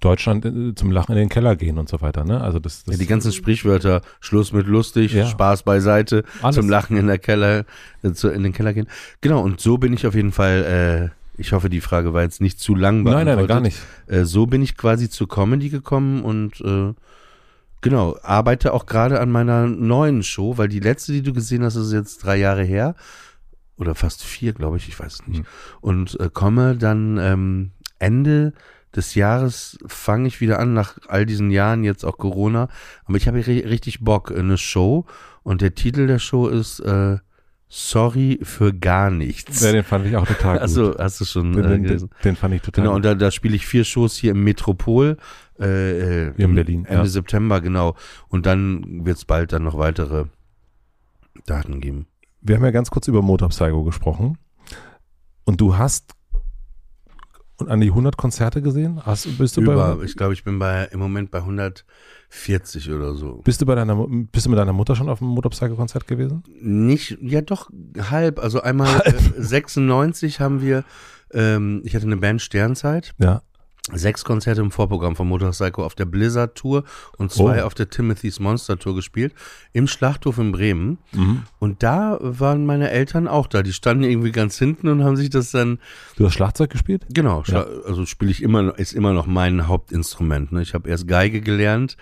Deutschland äh, zum Lachen in den Keller gehen und so weiter. Ne? Also das, das ja, die ganzen Sprichwörter, Schluss mit lustig, ja. Spaß beiseite, Alles. zum Lachen in der Keller, äh, zu, in den Keller gehen. Genau, und so bin ich auf jeden Fall, äh, ich hoffe, die Frage war jetzt nicht zu lang. Nein, nein, gar nicht. Äh, so bin ich quasi zur Comedy gekommen und äh, genau, arbeite auch gerade an meiner neuen Show, weil die letzte, die du gesehen hast, ist jetzt drei Jahre her. Oder fast vier, glaube ich, ich weiß es nicht. Mhm. Und komme dann ähm, Ende des Jahres fange ich wieder an, nach all diesen Jahren, jetzt auch Corona. Aber ich habe richtig Bock, in eine Show. Und der Titel der Show ist äh, Sorry für gar nichts. Ja, den fand ich auch total (laughs) gut. Also hast du schon den, äh, gelesen? Den, den, fand ich total Genau, gut. und da, da spiele ich vier Shows hier im Metropol. Äh, hier in Berlin. Ende ja. September, genau. Und dann wird es bald dann noch weitere Daten geben. Wir haben ja ganz kurz über Motor Psycho gesprochen. Und du hast und an die 100 Konzerte gesehen? Hast, bist du Über, bei, ich glaube, ich bin bei, im Moment bei 140 oder so. Bist du bei deiner, bist du mit deiner Mutter schon auf dem Motorcycle-Konzert gewesen? Nicht, ja doch, halb. Also einmal halb. Äh, 96 haben wir, ähm, ich hatte eine Band Sternzeit. Ja sechs Konzerte im Vorprogramm von Motorcycle auf der Blizzard Tour und zwei oh. auf der Timothy's Monster Tour gespielt im Schlachthof in Bremen. Mhm. Und da waren meine Eltern auch da. Die standen irgendwie ganz hinten und haben sich das dann. Du hast Schlagzeug gespielt? Genau, ja. also spiele ich immer, noch, ist immer noch mein Hauptinstrument. Ne? Ich habe erst Geige gelernt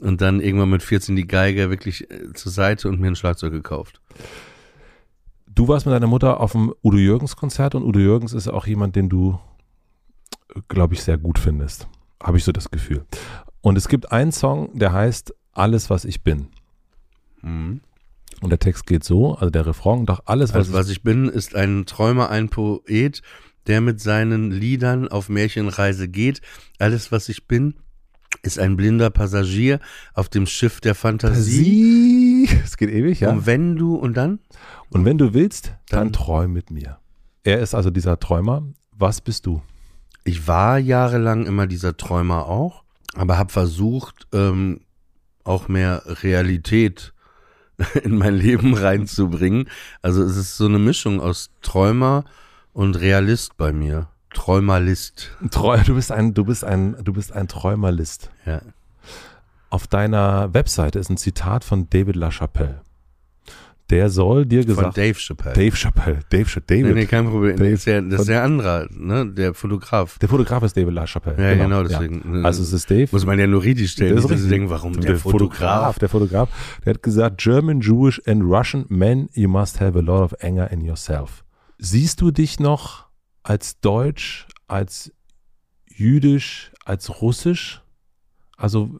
und dann irgendwann mit 14 die Geige wirklich äh, zur Seite und mir ein Schlagzeug gekauft. Du warst mit deiner Mutter auf dem Udo Jürgens Konzert und Udo Jürgens ist auch jemand, den du glaube ich, sehr gut findest. Habe ich so das Gefühl. Und es gibt einen Song, der heißt Alles, was ich bin. Mhm. Und der Text geht so, also der Refrain, doch alles, was, also, was ich bin, ist ein Träumer, ein Poet, der mit seinen Liedern auf Märchenreise geht. Alles, was ich bin, ist ein blinder Passagier auf dem Schiff der Fantasie. Es geht ewig, ja. Und wenn du, und dann? Und wenn du willst, dann, dann träum mit mir. Er ist also dieser Träumer. Was bist du? Ich war jahrelang immer dieser Träumer auch, aber habe versucht, ähm, auch mehr Realität (laughs) in mein Leben reinzubringen. Also es ist so eine Mischung aus Träumer und Realist bei mir. Träumerlist. Trau du bist ein, du bist ein, du bist ein Träumerlist. Ja. Auf deiner Webseite ist ein Zitat von David LaChapelle der soll dir gesagt. Von Dave Chappelle. Dave Chappelle. Dave Chappelle. David. Nee, nee, kein Problem. Dave, das ist, der, das ist der andere, ne? Der Fotograf. Der Fotograf ist David LaChapelle. Ja, genau, genau deswegen. Ja. Also es ist Dave. Muss man ja nur richtig stellen. Das ist richtig. denken, warum der, der Fotograf? Fotograf? Der Fotograf. Der hat gesagt, German, Jewish and Russian men, you must have a lot of anger in yourself. Siehst du dich noch als Deutsch, als Jüdisch, als Russisch? Also,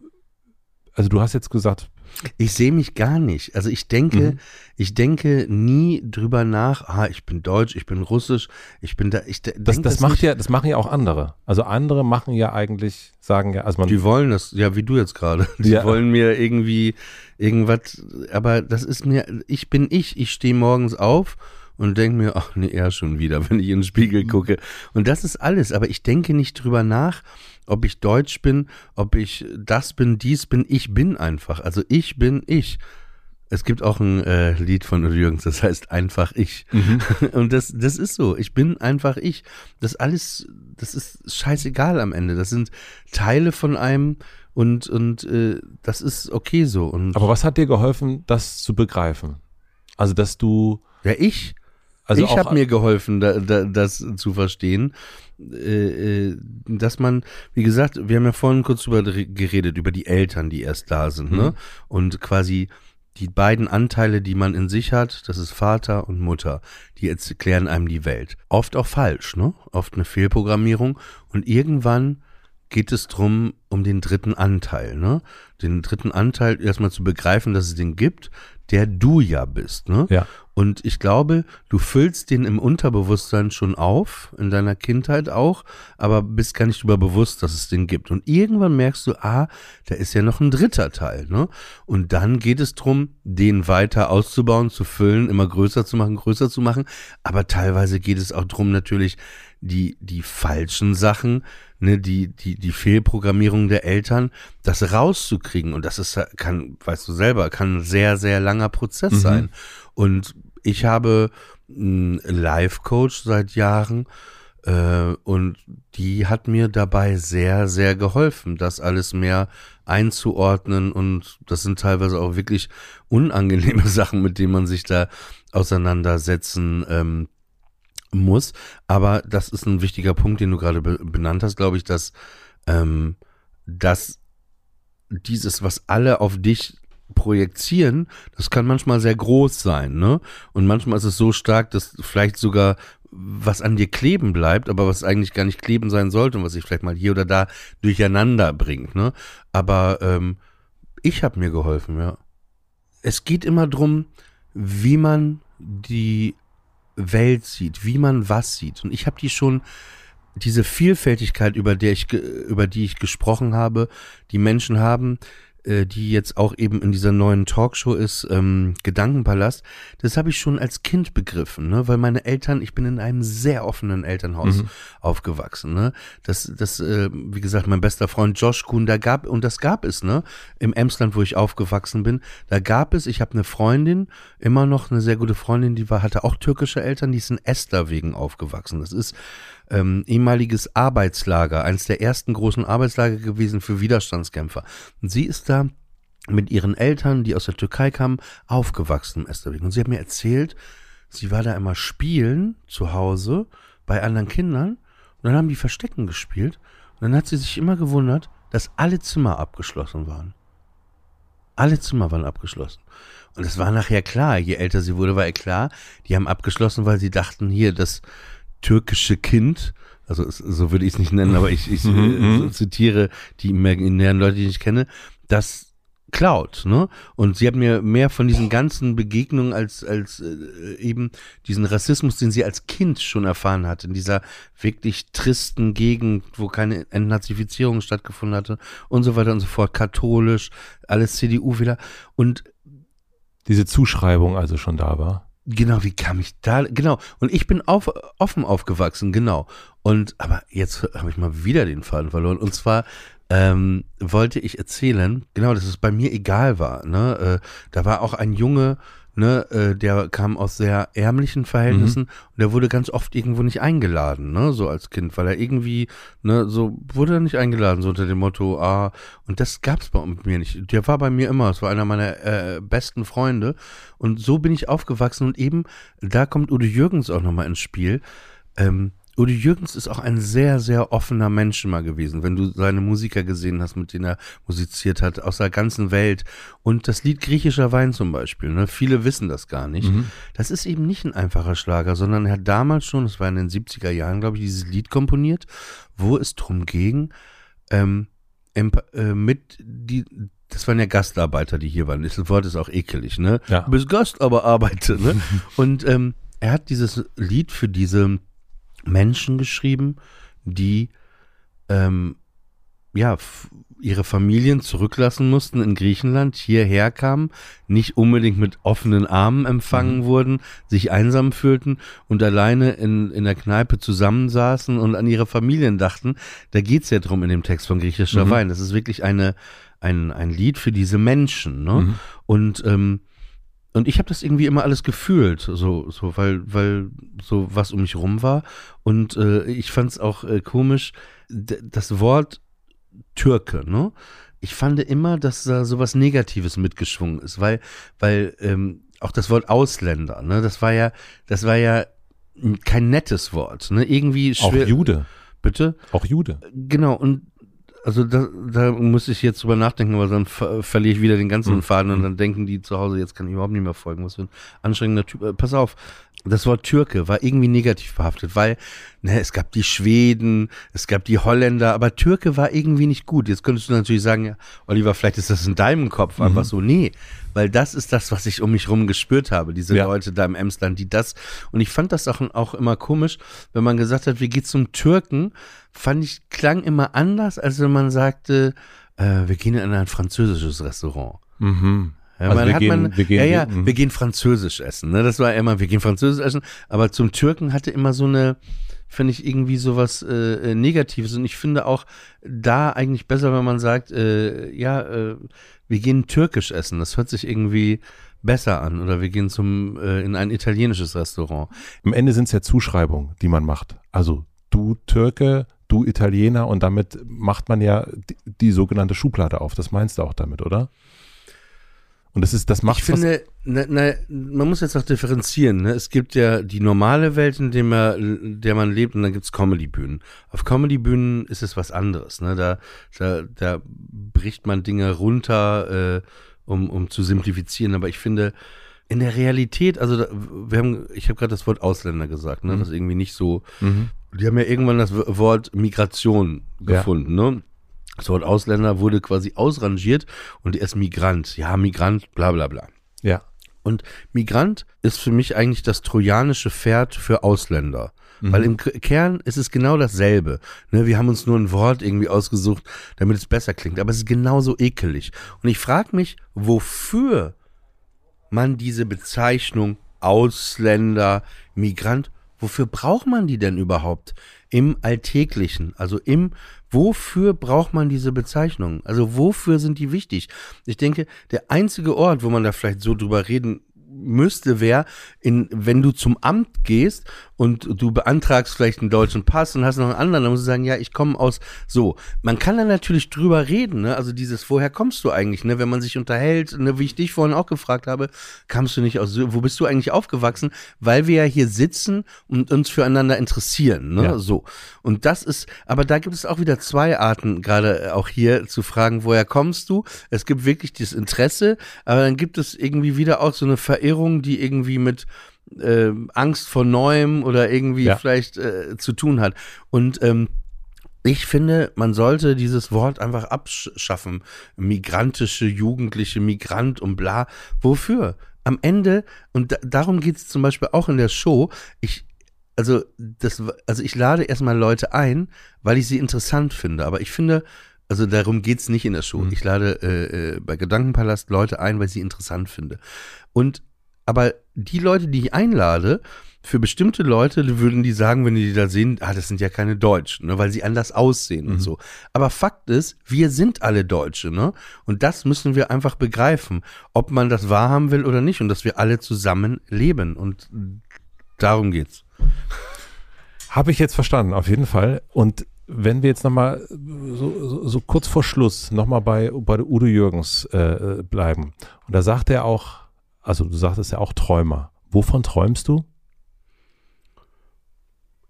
also du hast jetzt gesagt, ich sehe mich gar nicht. Also ich denke, mhm. ich denke nie drüber nach, ah, ich bin deutsch, ich bin russisch, ich bin da, ich de das, das, das macht nicht. ja, das machen ja auch andere. Also andere machen ja eigentlich, sagen ja, also man. Die wollen das, ja, wie du jetzt gerade. Die ja. wollen mir irgendwie irgendwas, aber das ist mir, ich bin ich, ich stehe morgens auf und denke mir, ach nee, er schon wieder, (laughs) wenn ich in den Spiegel gucke. Und das ist alles, aber ich denke nicht drüber nach, ob ich deutsch bin, ob ich das bin, dies bin, ich bin einfach. Also ich bin ich. Es gibt auch ein äh, Lied von Udo Jürgens, das heißt einfach ich. Mhm. (laughs) Und das, das ist so. Ich bin einfach ich. Das alles, das ist scheißegal am Ende. Das sind Teile von einem und, und äh, das ist okay so. Und Aber was hat dir geholfen, das zu begreifen? Also, dass du. ja, ich. Also ich habe mir geholfen, da, da, das zu verstehen, äh, äh, dass man, wie gesagt, wir haben ja vorhin kurz drüber geredet, über die Eltern, die erst da sind, ne? Mhm. Und quasi die beiden Anteile, die man in sich hat, das ist Vater und Mutter, die erklären einem die Welt. Oft auch falsch, ne? Oft eine Fehlprogrammierung. Und irgendwann geht es drum um den dritten Anteil, ne? Den dritten Anteil erstmal zu begreifen, dass es den gibt, der du ja bist, ne? Ja. Und ich glaube, du füllst den im Unterbewusstsein schon auf, in deiner Kindheit auch, aber bist gar nicht über bewusst, dass es den gibt. Und irgendwann merkst du, ah, da ist ja noch ein dritter Teil, ne? Und dann geht es drum, den weiter auszubauen, zu füllen, immer größer zu machen, größer zu machen. Aber teilweise geht es auch drum, natürlich die, die falschen Sachen, ne, die, die, die Fehlprogrammierung der Eltern, das rauszukriegen. Und das ist, kann, weißt du selber, kann ein sehr, sehr langer Prozess sein. Und ich habe einen Life-Coach seit Jahren äh, und die hat mir dabei sehr, sehr geholfen, das alles mehr einzuordnen und das sind teilweise auch wirklich unangenehme (laughs) Sachen, mit denen man sich da auseinandersetzen ähm, muss. Aber das ist ein wichtiger Punkt, den du gerade be benannt hast, glaube ich, dass, ähm, dass dieses, was alle auf dich projizieren, das kann manchmal sehr groß sein, ne? Und manchmal ist es so stark, dass vielleicht sogar was an dir kleben bleibt, aber was eigentlich gar nicht kleben sein sollte und was sich vielleicht mal hier oder da durcheinander bringt, ne? Aber ähm, ich habe mir geholfen, ja. Es geht immer drum, wie man die Welt sieht, wie man was sieht. Und ich habe die schon, diese Vielfältigkeit, über, der ich, über die ich gesprochen habe, die Menschen haben, äh, die jetzt auch eben in dieser neuen Talkshow ist, ähm, Gedankenpalast, das habe ich schon als Kind begriffen, ne? weil meine Eltern, ich bin in einem sehr offenen Elternhaus aufgewachsen. Ne? Das, das, äh, wie gesagt, mein bester Freund Josh Kuhn, da gab, und das gab es, ne? Im Emsland, wo ich aufgewachsen bin, da gab es, ich habe eine Freundin, immer noch eine sehr gute Freundin, die war, hatte auch türkische Eltern, die ist in Esterwegen aufgewachsen. Das ist ähm, ehemaliges Arbeitslager, eines der ersten großen Arbeitslager gewesen für Widerstandskämpfer. Und sie ist da mit ihren Eltern, die aus der Türkei kamen, aufgewachsen im Esterwegen. Und sie hat mir erzählt, sie war da immer spielen zu Hause bei anderen Kindern und dann haben die Verstecken gespielt und dann hat sie sich immer gewundert, dass alle Zimmer abgeschlossen waren. Alle Zimmer waren abgeschlossen. Und es war nachher klar, je älter sie wurde, war ihr klar, die haben abgeschlossen, weil sie dachten, hier, das türkische Kind, also so würde ich es nicht nennen, aber ich, ich äh, so zitiere die imaginären Leute, die ich kenne, das klaut, ne? Und sie hat mir mehr von diesen ganzen Begegnungen als als äh, eben diesen Rassismus, den sie als Kind schon erfahren hat, in dieser wirklich tristen Gegend, wo keine Entnazifizierung stattgefunden hatte und so weiter und so fort, katholisch, alles CDU wieder und Diese Zuschreibung also schon da war. Genau, wie kam ich da? Genau. Und ich bin auf, offen aufgewachsen, genau. Und aber jetzt habe ich mal wieder den Faden verloren. Und zwar ähm, wollte ich erzählen, genau, dass es bei mir egal war. Ne? Äh, da war auch ein Junge, ne, äh, der kam aus sehr ärmlichen Verhältnissen und der wurde ganz oft irgendwo nicht eingeladen, ne, so als Kind, weil er irgendwie, ne, so wurde er nicht eingeladen, so unter dem Motto, ah, und das gab's bei mir nicht. Der war bei mir immer, es war einer meiner äh, besten Freunde und so bin ich aufgewachsen und eben, da kommt Udo Jürgens auch nochmal ins Spiel. Ähm, Udo Jürgens ist auch ein sehr, sehr offener Mensch immer gewesen. Wenn du seine Musiker gesehen hast, mit denen er musiziert hat, aus der ganzen Welt. Und das Lied Griechischer Wein zum Beispiel, ne? viele wissen das gar nicht. Das ist eben nicht ein einfacher Schlager, sondern er hat damals schon, das war in den 70er Jahren, glaube ich, dieses Lied komponiert, wo es drum ging, ähm, äh, mit die, das waren ja Gastarbeiter, die hier waren. Das Wort ist auch ekelig, ne? Ja. Du bist Gast, aber arbeite, ne? (laughs) Und ähm, er hat dieses Lied für diese Menschen geschrieben, die ähm, ja ihre Familien zurücklassen mussten in Griechenland, hierher kamen, nicht unbedingt mit offenen Armen empfangen wurden, sich einsam fühlten und alleine in, in der Kneipe zusammensaßen und an ihre Familien dachten. Da geht's ja drum in dem Text von griechischer Mhm. Wein. Das ist wirklich eine, ein, ein Lied für diese Menschen. Ne? Mhm. Und ähm, und ich habe das irgendwie immer alles gefühlt, so, so, weil, weil so was um mich rum war. Und äh, ich fand es auch äh, komisch, das Wort Türke, ne? Ich fand immer, dass da sowas Negatives mitgeschwungen ist, weil, weil ähm, auch das Wort Ausländer, ne, das war ja, das war ja kein nettes Wort, ne? Irgendwie schwer. Auch Jude. Bitte? Auch Jude. Genau, und also da, da muss ich jetzt drüber nachdenken, weil dann ver verliere ich wieder den ganzen mhm. Faden und dann denken die zu Hause, jetzt kann ich überhaupt nicht mehr folgen. Was für ein anstrengender Typ. Äh, pass auf, das Wort Türke war irgendwie negativ behaftet, weil ne, es gab die Schweden, es gab die Holländer, aber Türke war irgendwie nicht gut. Jetzt könntest du natürlich sagen, ja, Oliver, vielleicht ist das in deinem Kopf mhm. einfach so. Nee, weil das ist das, was ich um mich rum gespürt habe, diese ja. Leute da im Emsland, die das. Und ich fand das auch, auch immer komisch, wenn man gesagt hat, wir gehen zum Türken, fand ich, klang immer anders, als wenn man sagte, äh, wir gehen in ein französisches Restaurant. Mhm. Ja, also wir, gehen, man, wir gehen, ja, ja, wir, wir gehen französisch essen. Ne? Das war immer, wir gehen französisch essen. Aber zum Türken hatte immer so eine, finde ich irgendwie sowas äh, äh, Negatives. Und ich finde auch da eigentlich besser, wenn man sagt, äh, ja, äh, wir gehen türkisch essen. Das hört sich irgendwie besser an. Oder wir gehen zum äh, in ein italienisches Restaurant. Am Ende sind es ja Zuschreibungen, die man macht. Also du Türke, du Italiener und damit macht man ja die, die sogenannte Schublade auf. Das meinst du auch damit, oder? Und das ist, das macht Ich finde, na, na, man muss jetzt auch differenzieren. Ne? Es gibt ja die normale Welt, in der man, der man lebt, und dann gibt's Comedy-Bühnen. Auf Comedy-Bühnen ist es was anderes. Ne? Da, da, da bricht man Dinge runter, äh, um, um zu simplifizieren. Aber ich finde, in der Realität, also da, wir haben, ich habe gerade das Wort Ausländer gesagt, ne? Mhm. Das ist irgendwie nicht so. Mhm. Die haben ja irgendwann das Wort Migration gefunden, ja. ne? Das Wort Ausländer wurde quasi ausrangiert und er ist Migrant. Ja, Migrant, bla bla bla. Ja. Und Migrant ist für mich eigentlich das trojanische Pferd für Ausländer. Mhm. Weil im Kern ist es genau dasselbe. Ne, wir haben uns nur ein Wort irgendwie ausgesucht, damit es besser klingt. Aber es ist genauso ekelig. Und ich frage mich, wofür man diese Bezeichnung Ausländer, Migrant, wofür braucht man die denn überhaupt im Alltäglichen? Also im Wofür braucht man diese Bezeichnungen? Also wofür sind die wichtig? Ich denke, der einzige Ort, wo man da vielleicht so drüber reden müsste, wäre, wenn du zum Amt gehst und du beantragst vielleicht einen deutschen Pass und hast noch einen anderen, dann musst du sagen, ja, ich komme aus so. Man kann da natürlich drüber reden, ne? Also dieses, woher kommst du eigentlich, ne? Wenn man sich unterhält, ne? wie ich dich vorhin auch gefragt habe, kamst du nicht aus, wo bist du eigentlich aufgewachsen? Weil wir ja hier sitzen und uns füreinander interessieren, ne? Ja. So. Und das ist, aber da gibt es auch wieder zwei Arten, gerade auch hier zu fragen, woher kommst du? Es gibt wirklich das Interesse, aber dann gibt es irgendwie wieder auch so eine Verirrung, die irgendwie mit äh, Angst vor Neuem oder irgendwie ja. vielleicht äh, zu tun hat. Und ähm, ich finde, man sollte dieses Wort einfach abschaffen. Migrantische, jugendliche, Migrant und bla. Wofür? Am Ende, und darum geht es zum Beispiel auch in der Show, ich, also, das, also ich lade erstmal Leute ein, weil ich sie interessant finde. Aber ich finde, also darum geht's nicht in der Show. Mhm. Ich lade äh, äh, bei Gedankenpalast Leute ein, weil ich sie interessant finde. Und aber die Leute, die ich einlade, für bestimmte Leute würden die sagen, wenn die, die da sehen, ah, das sind ja keine Deutschen, ne, weil sie anders aussehen mhm. und so. Aber Fakt ist, wir sind alle Deutsche, ne? Und das müssen wir einfach begreifen, ob man das wahrhaben will oder nicht und dass wir alle zusammen leben. Und darum geht's. Habe ich jetzt verstanden, auf jeden Fall. Und wenn wir jetzt nochmal so, so, so kurz vor Schluss nochmal bei, bei Udo Jürgens äh, bleiben. Und da sagt er auch, also du sagtest ja auch Träumer. Wovon träumst du?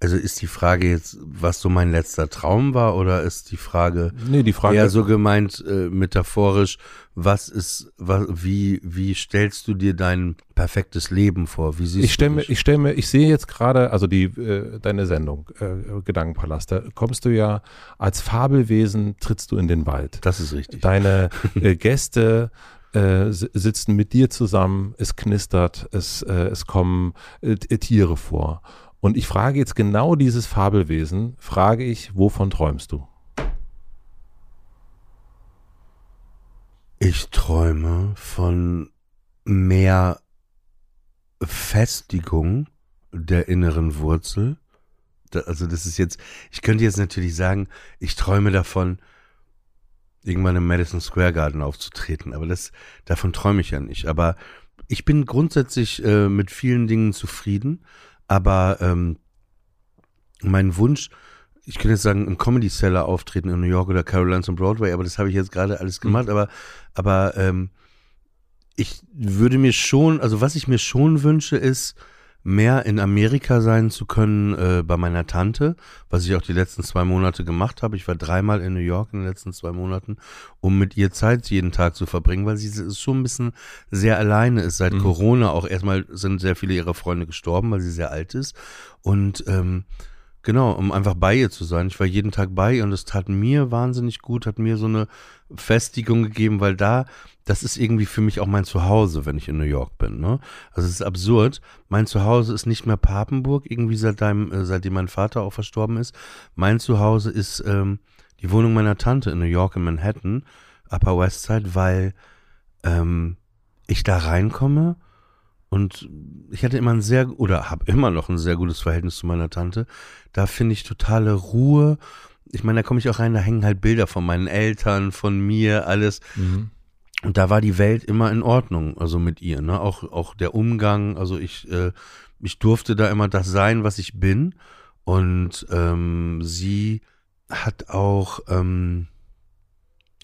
Also ist die Frage jetzt, was so mein letzter Traum war, oder ist die Frage, nee, die Frage eher so gemeint, äh, metaphorisch, was ist, was, wie, wie stellst du dir dein perfektes Leben vor? Wie siehst ich stell mir, ich stelle mir, ich sehe jetzt gerade, also die, äh, deine Sendung, äh, Gedankenpalast, da kommst du ja als Fabelwesen, trittst du in den Wald. Das ist richtig. Deine (laughs) äh, Gäste äh, sitzen mit dir zusammen, es knistert, es, äh, es kommen äh, Tiere vor. Und ich frage jetzt genau dieses Fabelwesen, frage ich, wovon träumst du? Ich träume von mehr Festigung der inneren Wurzel. also das ist jetzt, ich könnte jetzt natürlich sagen, ich träume davon, irgendwann im Madison Square Garden aufzutreten. Aber das, davon träume ich ja nicht. Aber ich bin grundsätzlich äh, mit vielen Dingen zufrieden, aber ähm, mein Wunsch, ich könnte jetzt sagen, im Comedy Cellar auftreten in New York oder Carolines on Broadway, aber das habe ich jetzt gerade alles gemacht, mhm. aber, aber ähm, ich würde mir schon, also was ich mir schon wünsche, ist, mehr in Amerika sein zu können äh, bei meiner Tante, was ich auch die letzten zwei Monate gemacht habe. Ich war dreimal in New York in den letzten zwei Monaten, um mit ihr Zeit jeden Tag zu verbringen, weil sie schon ein bisschen sehr alleine ist. Seit mhm. Corona auch erstmal sind sehr viele ihrer Freunde gestorben, weil sie sehr alt ist. Und ähm, Genau, um einfach bei ihr zu sein. Ich war jeden Tag bei ihr und es tat mir wahnsinnig gut, hat mir so eine Festigung gegeben, weil da, das ist irgendwie für mich auch mein Zuhause, wenn ich in New York bin. Ne? Also es ist absurd. Mein Zuhause ist nicht mehr Papenburg, irgendwie seitdem, äh, seitdem mein Vater auch verstorben ist. Mein Zuhause ist ähm, die Wohnung meiner Tante in New York in Manhattan, Upper West Side, weil ähm, ich da reinkomme und ich hatte immer ein sehr, oder habe immer noch ein sehr gutes Verhältnis zu meiner Tante. Da finde ich totale Ruhe. Ich meine, da komme ich auch rein, da hängen halt Bilder von meinen Eltern, von mir, alles. Mhm. Und da war die Welt immer in Ordnung, also mit ihr, ne? Auch, auch der Umgang, also ich, äh, ich durfte da immer das sein, was ich bin. Und ähm, sie hat auch, ähm,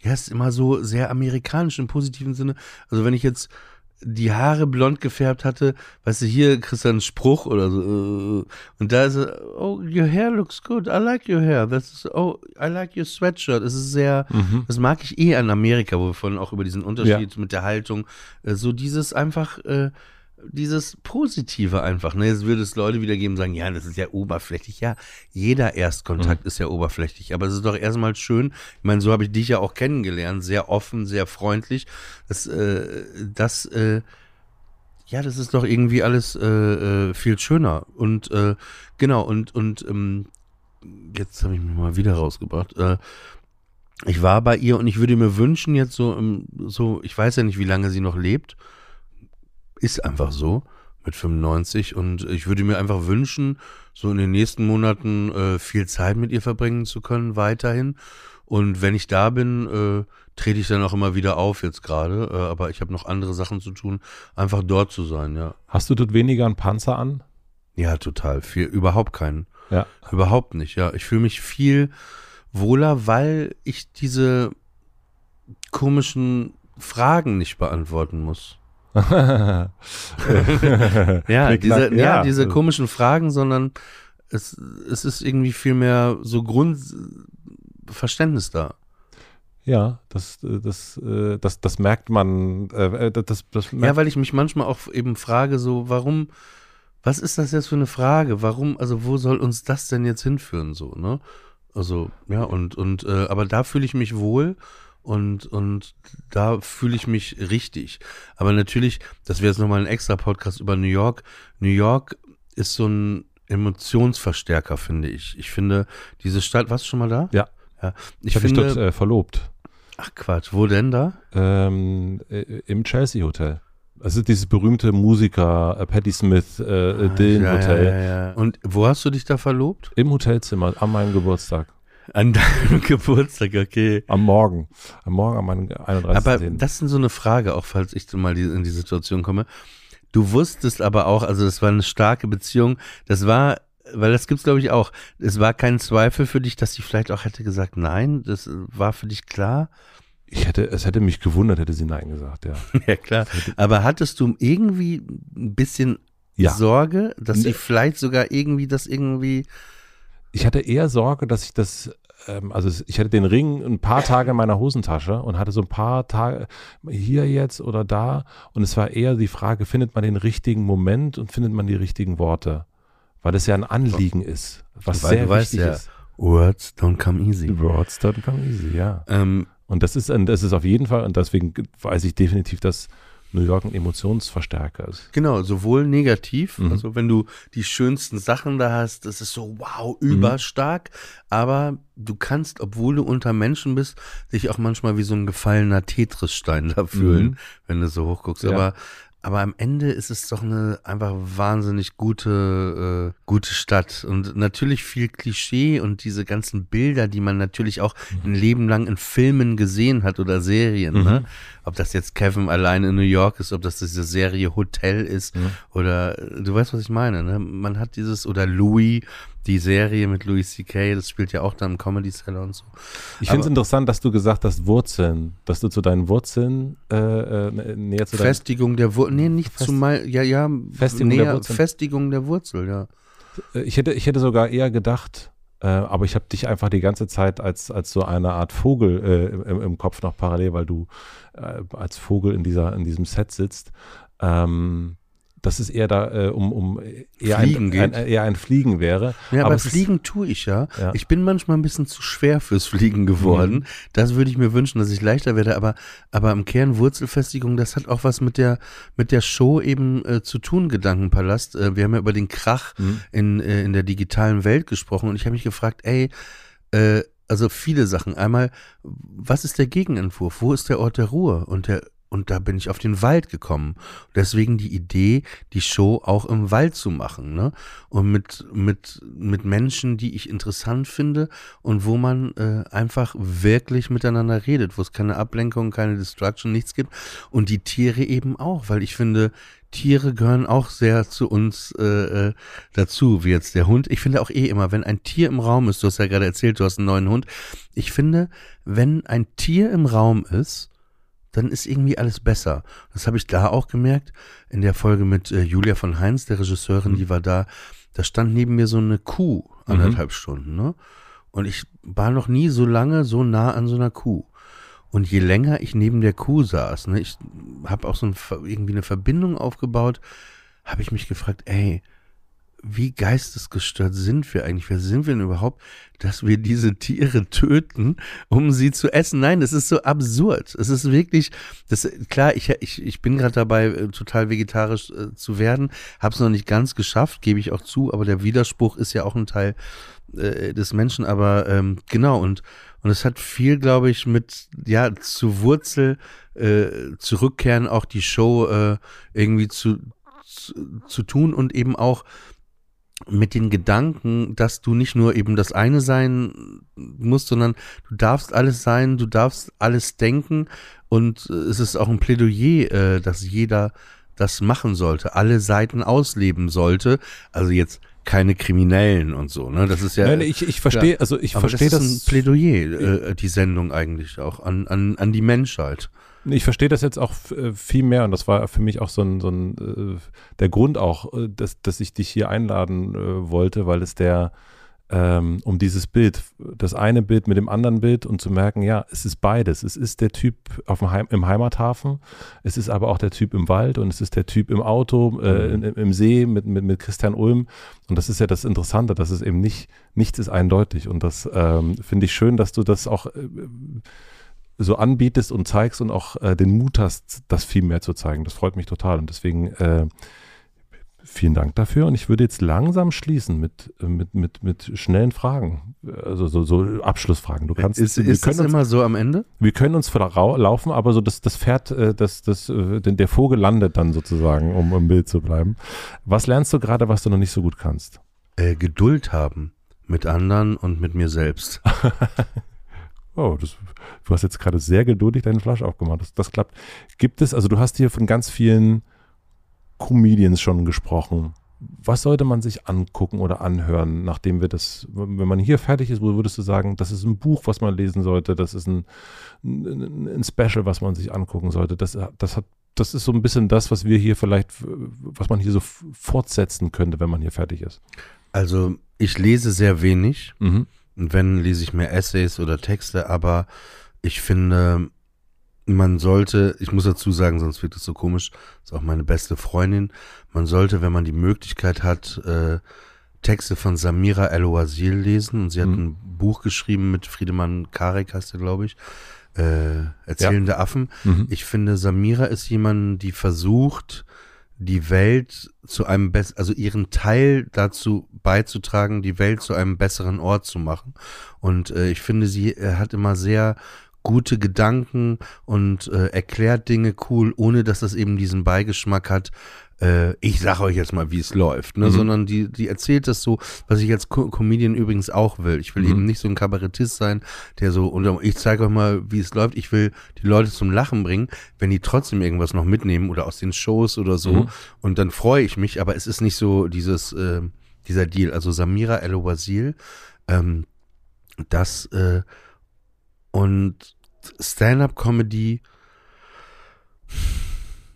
ja, ist immer so sehr amerikanisch im positiven Sinne. Also wenn ich jetzt die Haare blond gefärbt hatte, weißt du, hier kriegst du einen Spruch oder so. Äh, und da ist er, oh, your hair looks good, I like your hair. Das ist, oh, I like your sweatshirt. Es ist sehr, mhm. das mag ich eh an Amerika, wo wir vorhin auch über diesen Unterschied ja. mit der Haltung, äh, so dieses einfach, äh, dieses Positive einfach. Ne? Jetzt würde es Leute wieder geben, sagen, ja, das ist ja oberflächlich. Ja, jeder Erstkontakt mhm. ist ja oberflächlich. Aber es ist doch erstmal schön. Ich meine, so habe ich dich ja auch kennengelernt. Sehr offen, sehr freundlich. Das, äh, das, äh, ja, das ist doch irgendwie alles äh, äh, viel schöner. Und äh, genau, und, und ähm, jetzt habe ich mich mal wieder rausgebracht. Äh, ich war bei ihr und ich würde mir wünschen, jetzt so, so, ich weiß ja nicht, wie lange sie noch lebt ist einfach so mit 95 und ich würde mir einfach wünschen, so in den nächsten Monaten äh, viel Zeit mit ihr verbringen zu können, weiterhin. Und wenn ich da bin, äh, trete ich dann auch immer wieder auf jetzt gerade, äh, aber ich habe noch andere Sachen zu tun, einfach dort zu sein, ja. Hast du dort weniger einen Panzer an? Ja, total. Viel, überhaupt keinen. Ja. Überhaupt nicht, ja. Ich fühle mich viel wohler, weil ich diese komischen Fragen nicht beantworten muss. (laughs) ja, diese, ja, ja, diese komischen Fragen, sondern es, es ist irgendwie viel mehr so Grundverständnis da. Ja, das, das, äh, das, das merkt man. Äh, das, das merkt ja, weil ich mich manchmal auch eben frage, so, warum, was ist das jetzt für eine Frage? Warum, also wo soll uns das denn jetzt hinführen, so, ne? Also, ja, und, und, äh, aber da fühle ich mich wohl und, und da fühle ich mich richtig. Aber natürlich, das wäre jetzt nochmal ein extra Podcast über New York. New York ist so ein Emotionsverstärker, finde ich. Ich finde, diese Stadt, warst du schon mal da? Ja. ja. Ich, ich finde, mich dort äh, verlobt. Ach Quatsch, wo denn da? Ähm, äh, Im Chelsea Hotel. Also dieses berühmte Musiker äh, Patti Smith äh, ah, Dylan ja, Hotel. Ja, ja, Und wo hast du dich da verlobt? Im Hotelzimmer an meinem Geburtstag. An deinem (laughs) Geburtstag, okay. Am Morgen. Am Morgen, am 31. Aber das ist so eine Frage, auch falls ich mal in die Situation komme. Du wusstest aber auch, also das war eine starke Beziehung. Das war, weil das gibt's glaube ich auch. Es war kein Zweifel für dich, dass sie vielleicht auch hätte gesagt Nein. Das war für dich klar. Ich hätte, es hätte mich gewundert, hätte sie Nein gesagt, ja. (laughs) ja, klar. Aber hattest du irgendwie ein bisschen ja. Sorge, dass sie vielleicht sogar irgendwie das irgendwie ich hatte eher Sorge, dass ich das, ähm, also ich hatte den Ring ein paar Tage in meiner Hosentasche und hatte so ein paar Tage hier jetzt oder da und es war eher die Frage, findet man den richtigen Moment und findet man die richtigen Worte? Weil das ja ein Anliegen ist, was Weil sehr wichtig ja, ist. Words don't come easy. Words don't come easy, ja. Ähm, und das ist, das ist auf jeden Fall, und deswegen weiß ich definitiv, dass New York ein Emotionsverstärker ist. Genau, sowohl negativ, mhm. also wenn du die schönsten Sachen da hast, das ist so wow, überstark, mhm. aber du kannst, obwohl du unter Menschen bist, dich auch manchmal wie so ein gefallener Tetris-Stein da fühlen, mhm. wenn du so hochguckst. Ja. Aber aber am Ende ist es doch eine einfach wahnsinnig gute, äh, gute Stadt. Und natürlich viel Klischee und diese ganzen Bilder, die man natürlich auch ein Leben lang in Filmen gesehen hat oder Serien. Ne? Mhm. Ne? Ob das jetzt Kevin allein in New York ist, ob das diese Serie Hotel ist mhm. oder du weißt, was ich meine. Ne? Man hat dieses, oder Louis, die Serie mit Louis C.K., das spielt ja auch dann im Comedy Cellar und so. Ich finde es interessant, dass du gesagt hast, Wurzeln, dass du zu deinen Wurzeln äh, äh, näher zu Festigung der Wurzel, nee, nicht Fest zu mal, ja, ja, Festigung näher, der Wurzel. Festigung der Wurzel, ja. Äh, ich hätte, ich hätte sogar eher gedacht, äh, aber ich habe dich einfach die ganze Zeit als, als so eine Art Vogel äh, im, im, Kopf noch parallel, weil du äh, als Vogel in, dieser, in diesem Set sitzt. Ähm, dass es eher da äh, um, um eher, Fliegen ein, ein, eher ein Fliegen wäre. Ja, aber, aber Fliegen tue ich ja. ja. Ich bin manchmal ein bisschen zu schwer fürs Fliegen geworden. Mhm. Das würde ich mir wünschen, dass ich leichter werde. Aber, aber im Kern Wurzelfestigung, das hat auch was mit der, mit der Show eben äh, zu tun, Gedankenpalast. Äh, wir haben ja über den Krach mhm. in, äh, in der digitalen Welt gesprochen und ich habe mich gefragt, ey, äh, also viele Sachen. Einmal, was ist der Gegenentwurf? Wo ist der Ort der Ruhe? Und der und da bin ich auf den Wald gekommen. Deswegen die Idee, die Show auch im Wald zu machen, ne? Und mit, mit, mit Menschen, die ich interessant finde und wo man äh, einfach wirklich miteinander redet, wo es keine Ablenkung, keine Destruction, nichts gibt. Und die Tiere eben auch, weil ich finde, Tiere gehören auch sehr zu uns äh, äh dazu, wie jetzt der Hund. Ich finde auch eh immer, wenn ein Tier im Raum ist, du hast ja gerade erzählt, du hast einen neuen Hund. Ich finde, wenn ein Tier im Raum ist, dann ist irgendwie alles besser. Das habe ich da auch gemerkt. In der Folge mit äh, Julia von Heinz, der Regisseurin, mhm. die war da. Da stand neben mir so eine Kuh anderthalb mhm. Stunden. Ne? Und ich war noch nie so lange so nah an so einer Kuh. Und je länger ich neben der Kuh saß, ne, ich habe auch so ein, irgendwie eine Verbindung aufgebaut, habe ich mich gefragt, ey, wie geistesgestört sind wir eigentlich? Wer sind wir denn überhaupt, dass wir diese Tiere töten, um sie zu essen? Nein, das ist so absurd. Es ist wirklich, das klar, ich, ich, ich bin gerade dabei, äh, total vegetarisch äh, zu werden, habe es noch nicht ganz geschafft, gebe ich auch zu, aber der Widerspruch ist ja auch ein Teil äh, des Menschen. Aber ähm, genau, und, und es hat viel, glaube ich, mit, ja, zu Wurzel äh, zurückkehren, auch die Show äh, irgendwie zu, zu, zu tun und eben auch mit den Gedanken, dass du nicht nur eben das eine sein musst, sondern du darfst alles sein, du darfst alles denken und äh, es ist auch ein Plädoyer, äh, dass jeder das machen sollte, alle Seiten ausleben sollte. Also jetzt keine Kriminellen und so, ne? Das ist ja. Nein, ich, ich verstehe, also ich verstehe das. Das ist ein Plädoyer, äh, die Sendung eigentlich auch an, an, an die Menschheit. Ich verstehe das jetzt auch äh, viel mehr und das war für mich auch so ein, so ein äh, der Grund auch, äh, dass, dass ich dich hier einladen wollte, weil es der ähm, um dieses Bild, das eine Bild mit dem anderen Bild und zu merken, ja, es ist beides. Es ist der Typ auf dem Heim, im Heimathafen, es ist aber auch der Typ im Wald und es ist der Typ im Auto, äh, mhm. im, im, See mit, mit, mit Christian Ulm. Und das ist ja das Interessante, dass es eben nicht, nichts ist eindeutig. Und das ähm, finde ich schön, dass du das auch äh, so anbietest und zeigst und auch äh, den Mut hast, das viel mehr zu zeigen. Das freut mich total und deswegen äh, vielen Dank dafür. Und ich würde jetzt langsam schließen mit, mit, mit, mit schnellen Fragen, also so, so Abschlussfragen. Du kannst, ist ist das uns, immer so am Ende? Wir können uns laufen, aber so das, das Pferd, äh, das, das, äh, der Vogel landet dann sozusagen, um im Bild zu bleiben. Was lernst du gerade, was du noch nicht so gut kannst? Äh, Geduld haben mit anderen und mit mir selbst. (laughs) Oh, das, du hast jetzt gerade sehr geduldig deine Flasche aufgemacht. Das, das klappt. Gibt es, also du hast hier von ganz vielen Comedians schon gesprochen. Was sollte man sich angucken oder anhören, nachdem wir das, wenn man hier fertig ist, wo würdest du sagen, das ist ein Buch, was man lesen sollte, das ist ein, ein, ein Special, was man sich angucken sollte. Das, das hat, das ist so ein bisschen das, was wir hier vielleicht, was man hier so fortsetzen könnte, wenn man hier fertig ist. Also ich lese sehr wenig. Mhm. Und wenn, lese ich mehr Essays oder Texte, aber ich finde, man sollte, ich muss dazu sagen, sonst wird es so komisch, ist auch meine beste Freundin, man sollte, wenn man die Möglichkeit hat, äh, Texte von Samira El-Wazil lesen. Und sie hat mhm. ein Buch geschrieben mit Friedemann Karek, heißt er, glaube ich. Äh, Erzählende ja. Affen. Mhm. Ich finde, Samira ist jemand, die versucht, die Welt zu einem besseren, also ihren Teil dazu beizutragen, die Welt zu einem besseren Ort zu machen. Und äh, ich finde, sie äh, hat immer sehr gute Gedanken und äh, erklärt Dinge cool, ohne dass das eben diesen Beigeschmack hat, äh, ich sage euch jetzt mal, wie es läuft, ne? Mhm. sondern die, die erzählt das so, was ich als Co Comedian übrigens auch will. Ich will mhm. eben nicht so ein Kabarettist sein, der so, und ich zeige euch mal, wie es läuft. Ich will die Leute zum Lachen bringen, wenn die trotzdem irgendwas noch mitnehmen oder aus den Shows oder so. Mhm. Und dann freue ich mich, aber es ist nicht so dieses, äh, dieser Deal. Also Samira El-Wazil, ähm, das äh, und Stand-up-Comedy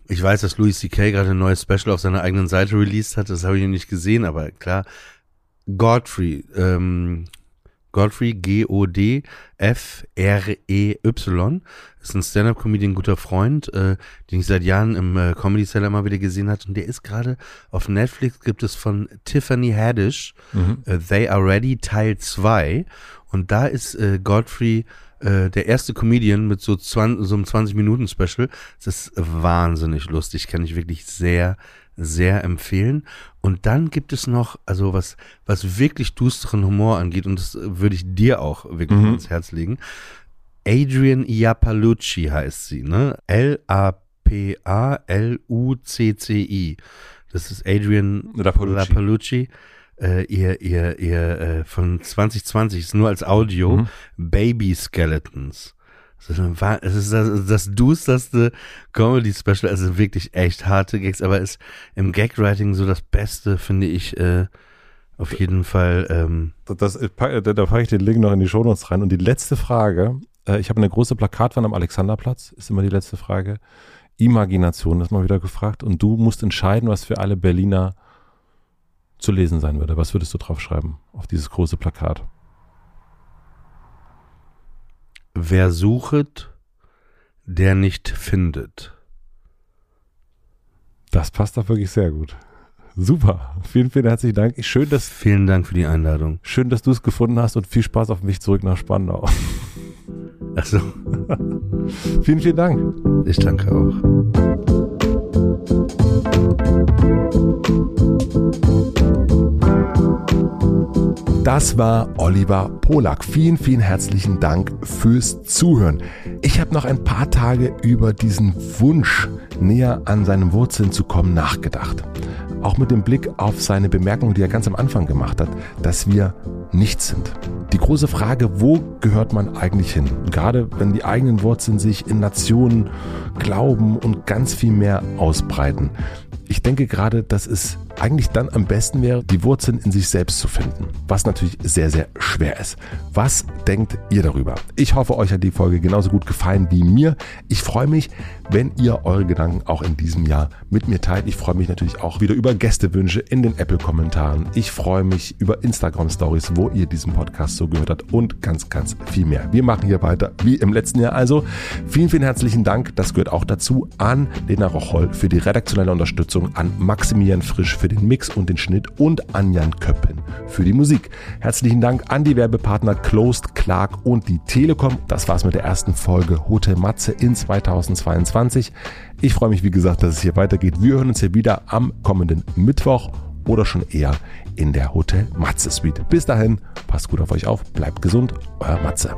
ich weiß, dass Louis C.K. gerade ein neues Special auf seiner eigenen Seite released hat. Das habe ich noch nicht gesehen, aber klar. Godfrey, ähm, Godfrey, G-O-D-F-R-E-Y, ist ein Stand-Up-Comedian, guter Freund, äh, den ich seit Jahren im äh, Comedy Cellar mal wieder gesehen hatte. Und der ist gerade auf Netflix, gibt es von Tiffany Haddish, mhm. äh, They Are Ready Teil 2. Und da ist äh, Godfrey äh, der erste Comedian mit so, 20, so einem 20-Minuten-Special. Das ist wahnsinnig lustig, kann ich wirklich sehr, sehr empfehlen. Und dann gibt es noch, also was, was wirklich dusteren Humor angeht, und das würde ich dir auch wirklich mhm. ans Herz legen. Adrian Iapalucci heißt sie, ne? L-A-P-A-L-U-C-C-I. Das ist Adrian. Rappalucci äh, ihr, ihr, ihr äh, von 2020 ist nur als Audio mhm. Baby Skeletons. Es ist das, das dusterste Comedy-Special, also wirklich echt harte Gags, aber ist im Gag-Writing so das Beste, finde ich, äh, auf jeden Fall. Ähm. Das, äh, da, da packe ich den Link noch in die Shownotes rein. Und die letzte Frage, äh, ich habe eine große Plakatwand am Alexanderplatz, ist immer die letzte Frage. Imagination ist mal wieder gefragt. Und du musst entscheiden, was für alle Berliner zu lesen sein würde. Was würdest du drauf schreiben auf dieses große Plakat? Wer suchet, der nicht findet. Das passt doch wirklich sehr gut. Super. Vielen, vielen herzlichen Dank. Schön, dass. Vielen Dank für die Einladung. Schön, dass du es gefunden hast und viel Spaß auf mich zurück nach Spandau. Ach so. (laughs) vielen, vielen Dank. Ich danke auch. Das war Oliver Polak. Vielen, vielen herzlichen Dank fürs Zuhören. Ich habe noch ein paar Tage über diesen Wunsch, näher an seinen Wurzeln zu kommen, nachgedacht. Auch mit dem Blick auf seine Bemerkung, die er ganz am Anfang gemacht hat, dass wir nichts sind. Die große Frage, wo gehört man eigentlich hin? Gerade wenn die eigenen Wurzeln sich in Nationen, Glauben und ganz viel mehr ausbreiten. Ich denke gerade, dass es eigentlich dann am besten wäre, die Wurzeln in sich selbst zu finden, was natürlich sehr, sehr schwer ist. Was denkt ihr darüber? Ich hoffe, euch hat die Folge genauso gut gefallen wie mir. Ich freue mich, wenn ihr eure Gedanken auch in diesem Jahr mit mir teilt. Ich freue mich natürlich auch wieder über Gästewünsche in den Apple-Kommentaren. Ich freue mich über Instagram-Stories, wo ihr diesen Podcast so gehört habt und ganz, ganz viel mehr. Wir machen hier weiter wie im letzten Jahr. Also vielen, vielen herzlichen Dank. Das gehört auch dazu an Lena Rocholl für die redaktionelle Unterstützung, an Maximilian Frisch für den Mix und den Schnitt und an Jan Köppen für die Musik. Herzlichen Dank an die Werbepartner Closed, Clark und die Telekom. Das war's mit der ersten Folge Hotel Matze in 2022. 2020. Ich freue mich, wie gesagt, dass es hier weitergeht. Wir hören uns hier wieder am kommenden Mittwoch oder schon eher in der Hotel Matze Suite. Bis dahin, passt gut auf euch auf, bleibt gesund, euer Matze.